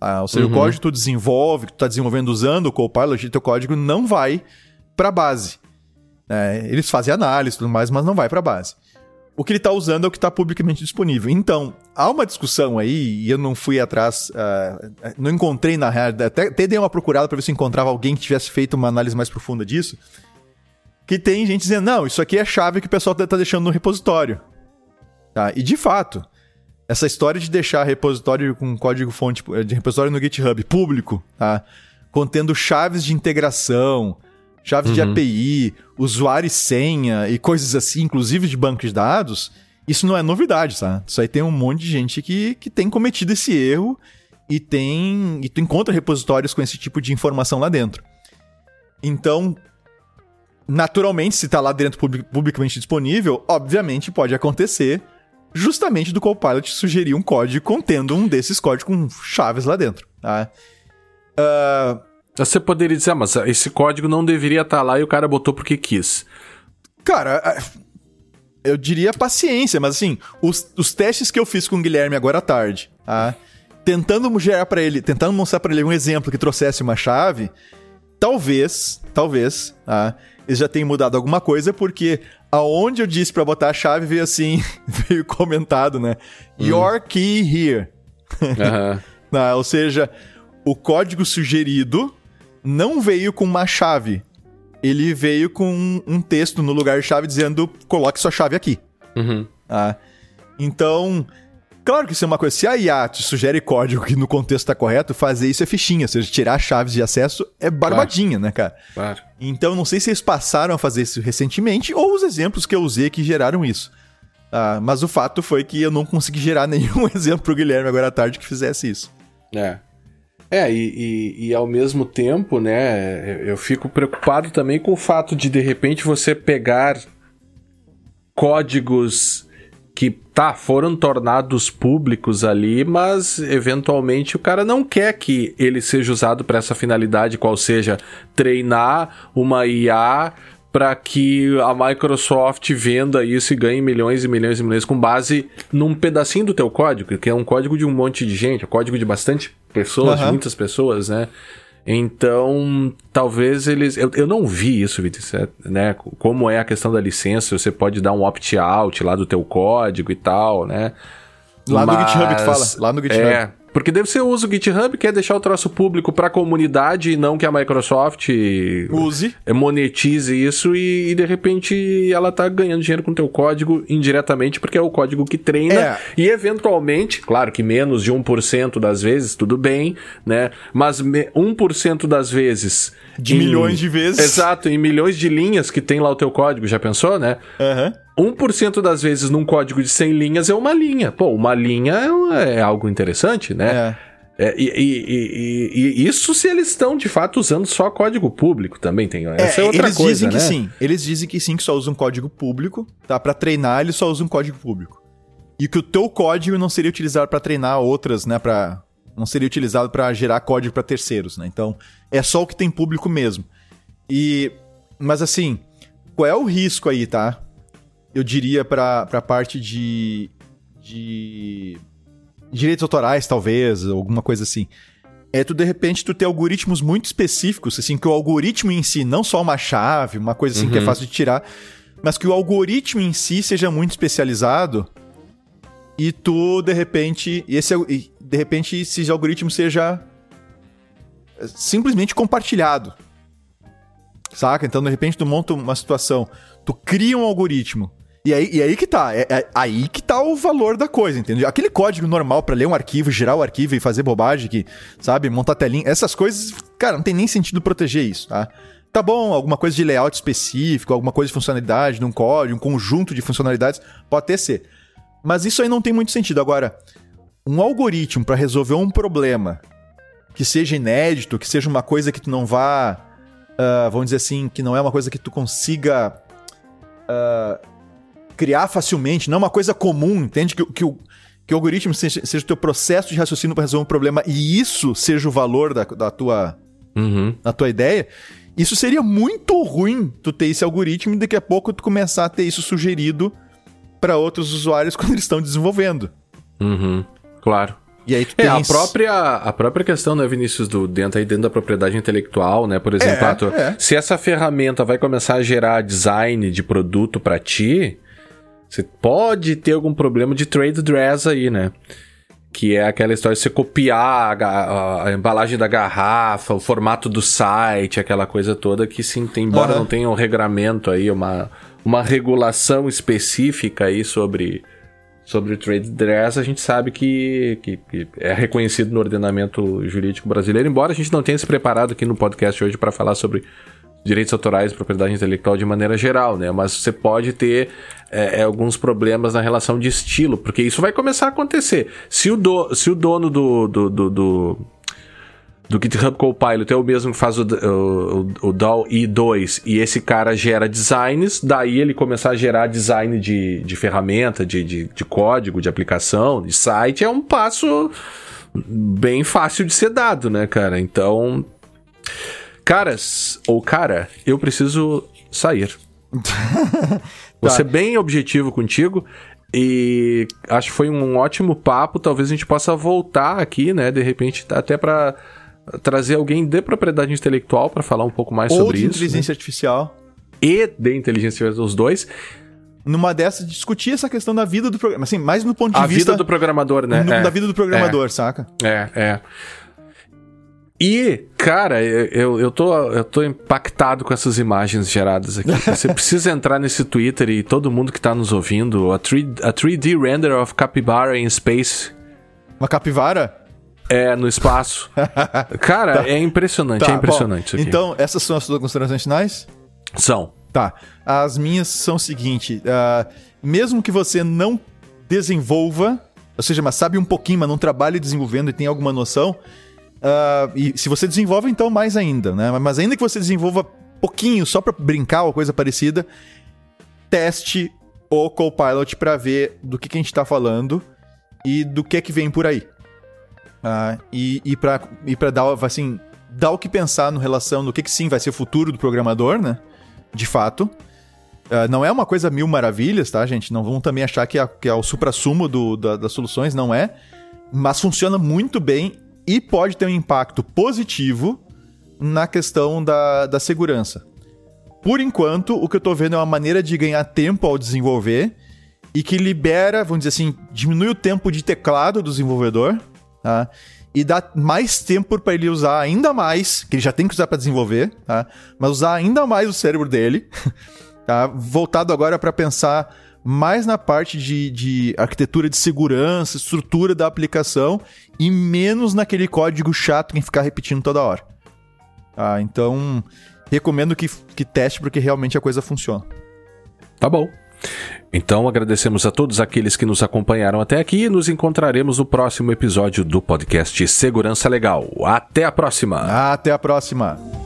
Speaker 3: Ah, ou seja, uhum. o código que tu desenvolve, que tu tá desenvolvendo usando o Copilot, o teu código não vai para base. É, eles fazem análise e tudo mais, mas não vai para base. O que ele está usando é o que está publicamente disponível. Então, há uma discussão aí, e eu não fui atrás, uh, não encontrei na realidade, até, até dei uma procurada para ver se encontrava alguém que tivesse feito uma análise mais profunda disso, que tem gente dizendo, não, isso aqui é chave que o pessoal está deixando no repositório. Tá? E de fato, essa história de deixar repositório com código-fonte de repositório no GitHub público, tá? contendo chaves de integração, chaves uhum. de API, usuário e senha e coisas assim, inclusive de banco de dados, isso não é novidade, tá? Isso aí tem um monte de gente que, que tem cometido esse erro e tem e tu encontra repositórios com esse tipo de informação lá dentro. Então, naturalmente, se está lá dentro publicamente disponível, obviamente pode acontecer justamente do Copilot sugerir um código contendo um desses códigos com chaves lá dentro. Tá?
Speaker 1: Uh... Você poderia dizer, ah, mas esse código não deveria estar tá lá e o cara botou porque quis.
Speaker 3: Cara, eu diria paciência, mas assim, os, os testes que eu fiz com o Guilherme agora à tarde, tá? tentando gerar para ele, tentando mostrar para ele um exemplo que trouxesse uma chave, talvez, talvez, tá? eles já tenham mudado alguma coisa, porque aonde eu disse para botar a chave veio assim, veio comentado, né? Hum. Your key here.
Speaker 1: Uhum.
Speaker 3: ou seja, o código sugerido não veio com uma chave. Ele veio com um texto no lugar de chave dizendo coloque sua chave aqui.
Speaker 1: Uhum.
Speaker 3: Ah, então, Claro que isso é uma coisa. Se a IA te sugere código que no contexto está correto, fazer isso é fichinha. Ou seja, tirar chaves de acesso é barbadinha,
Speaker 1: claro.
Speaker 3: né, cara?
Speaker 1: Claro.
Speaker 3: Então, não sei se eles passaram a fazer isso recentemente ou os exemplos que eu usei que geraram isso. Ah, mas o fato foi que eu não consegui gerar nenhum exemplo pro Guilherme agora à tarde que fizesse isso.
Speaker 1: É. É, e, e, e, ao mesmo tempo, né, eu fico preocupado também com o fato de de repente você pegar códigos que tá, foram tornados públicos ali, mas eventualmente o cara não quer que ele seja usado para essa finalidade, qual seja treinar uma IA para que a Microsoft venda isso e ganhe milhões e milhões e milhões com base num pedacinho do teu código, que é um código de um monte de gente, um código de bastante pessoas, uhum. de muitas pessoas, né? Então, talvez eles. Eu, eu não vi isso, Vitor, né? Como é a questão da licença, você pode dar um opt-out lá do teu código e tal, né?
Speaker 3: Lá Mas, no GitHub que fala, lá no GitHub.
Speaker 1: É, Porque deve ser uso GitHub, quer deixar o troço público para a comunidade e não que a Microsoft
Speaker 3: use,
Speaker 1: monetize isso e, e, de repente ela tá ganhando dinheiro com o teu código indiretamente porque é o código que treina é. e eventualmente, claro que menos de 1% das vezes, tudo bem, né? Mas 1% das vezes
Speaker 3: de em... milhões de vezes.
Speaker 1: Exato, em milhões de linhas que tem lá o teu código, já pensou, né?
Speaker 3: Aham. Uhum.
Speaker 1: 1% das vezes num código de 100 linhas é uma linha. Pô, uma linha é, é algo interessante, né? É. é e, e, e, e, isso se eles estão de fato usando só código público também tem. Essa é, é outra
Speaker 3: eles
Speaker 1: coisa,
Speaker 3: dizem
Speaker 1: né?
Speaker 3: que sim. Eles dizem que sim, que só usam código público, tá? Para treinar eles só usam código público. E que o teu código não seria utilizado para treinar outras, né? Para não seria utilizado para gerar código para terceiros, né? Então é só o que tem público mesmo. E mas assim, qual é o risco aí, tá? Eu diria, para a parte de, de direitos autorais, talvez, alguma coisa assim. É tu, de repente, tu ter algoritmos muito específicos, assim, que o algoritmo em si, não só uma chave, uma coisa assim uhum. que é uhum. fácil de tirar, mas que o algoritmo em si seja muito especializado e tu, de repente, esse, de repente, esse algoritmo seja é, simplesmente compartilhado. Saca? Então, de repente, tu monta uma situação, tu cria um algoritmo e aí, e aí que tá, é, é, aí que tá o valor da coisa, entendeu? Aquele código normal para ler um arquivo, girar o arquivo e fazer bobagem, que, sabe, montar telinha, essas coisas, cara, não tem nem sentido proteger isso, tá? Tá bom, alguma coisa de layout específico, alguma coisa de funcionalidade num código, um conjunto de funcionalidades, pode até ser. Mas isso aí não tem muito sentido. Agora, um algoritmo para resolver um problema que seja inédito, que seja uma coisa que tu não vá. Uh, vamos dizer assim, que não é uma coisa que tu consiga. Uh, criar facilmente, não é uma coisa comum, entende? Que, que, o, que o algoritmo seja, seja o teu processo de raciocínio para resolver um problema e isso seja o valor da, da, tua,
Speaker 1: uhum.
Speaker 3: da tua ideia. Isso seria muito ruim tu ter esse algoritmo e daqui a pouco tu começar a ter isso sugerido para outros usuários quando eles estão desenvolvendo.
Speaker 1: Uhum. Claro.
Speaker 3: E aí tu
Speaker 1: é, a própria, a própria questão, né, Vinícius, do dentro aí dentro da propriedade intelectual, né? Por exemplo, é, tu, é. se essa ferramenta vai começar a gerar design de produto para ti, você pode ter algum problema de trade dress aí, né? Que é aquela história de você copiar a, a, a, embalagem da garrafa, o formato do site, aquela coisa toda que sim, tem, embora uhum. não tenha um regramento aí, uma, uma regulação específica aí sobre, sobre o trade dress, a gente sabe que, que, que, é reconhecido no ordenamento jurídico brasileiro, embora a gente não tenha se preparado aqui no podcast hoje para falar sobre direitos autorais propriedade intelectual de maneira geral, né? Mas você pode ter é, é, alguns problemas na relação de estilo, porque isso vai começar a acontecer. Se o, do, se o dono do, do, do, do do GitHub Copilot é o mesmo que faz o, o, o DAO i2 e esse cara gera designs, daí ele começar a gerar design de, de ferramenta, de, de, de código, de aplicação, de site, é um passo bem fácil de ser dado, né, cara? Então, Caras, ou cara, eu preciso sair. Vou tá. ser bem objetivo contigo. E acho que foi um ótimo papo. Talvez a gente possa voltar aqui, né? De repente, até para trazer alguém de propriedade intelectual para falar um pouco mais
Speaker 3: Ou
Speaker 1: sobre
Speaker 3: de
Speaker 1: isso.
Speaker 3: inteligência né? artificial.
Speaker 1: E de inteligência artificial, os dois.
Speaker 3: Numa dessas, discutir essa questão da vida do programa. Assim, mais no ponto de
Speaker 1: a
Speaker 3: vista.
Speaker 1: A vida do programador, né?
Speaker 3: No, é. Da vida do programador, é. saca?
Speaker 1: É, é. E, cara, eu, eu, tô, eu tô impactado com essas imagens geradas aqui. Você precisa entrar nesse Twitter e todo mundo que tá nos ouvindo, a, 3, a 3D render of capybara in space.
Speaker 3: Uma capivara?
Speaker 1: É, no espaço. Cara, tá. é impressionante, tá, é impressionante
Speaker 3: bom, Então, essas são as suas considerações finais?
Speaker 1: São.
Speaker 3: Tá. As minhas são o seguinte: uh, mesmo que você não desenvolva, ou seja, mas sabe um pouquinho, mas não trabalhe desenvolvendo e tem alguma noção, Uh, e se você desenvolve, então mais ainda, né? Mas ainda que você desenvolva pouquinho, só para brincar ou coisa parecida, teste o Copilot para ver do que, que a gente está falando e do que é que vem por aí. Uh, e e para e pra dar, assim, dar o que pensar no relação do que, que sim vai ser o futuro do programador, né? De fato. Uh, não é uma coisa mil maravilhas, tá, gente? Não vão também achar que é, que é o supra-sumo da, das soluções, não é. Mas funciona muito bem e pode ter um impacto positivo na questão da, da segurança. Por enquanto, o que eu estou vendo é uma maneira de ganhar tempo ao desenvolver e que libera, vamos dizer assim, diminui o tempo de teclado do desenvolvedor, tá? E dá mais tempo para ele usar ainda mais, que ele já tem que usar para desenvolver, tá? Mas usar ainda mais o cérebro dele, tá? Voltado agora para pensar mais na parte de, de arquitetura de segurança, estrutura da aplicação e menos naquele código chato que ficar repetindo toda hora. Tá? Então, recomendo que, que teste porque realmente a coisa funciona.
Speaker 1: Tá bom. Então agradecemos a todos aqueles que nos acompanharam até aqui e nos encontraremos no próximo episódio do podcast Segurança Legal. Até a próxima!
Speaker 3: Até a próxima!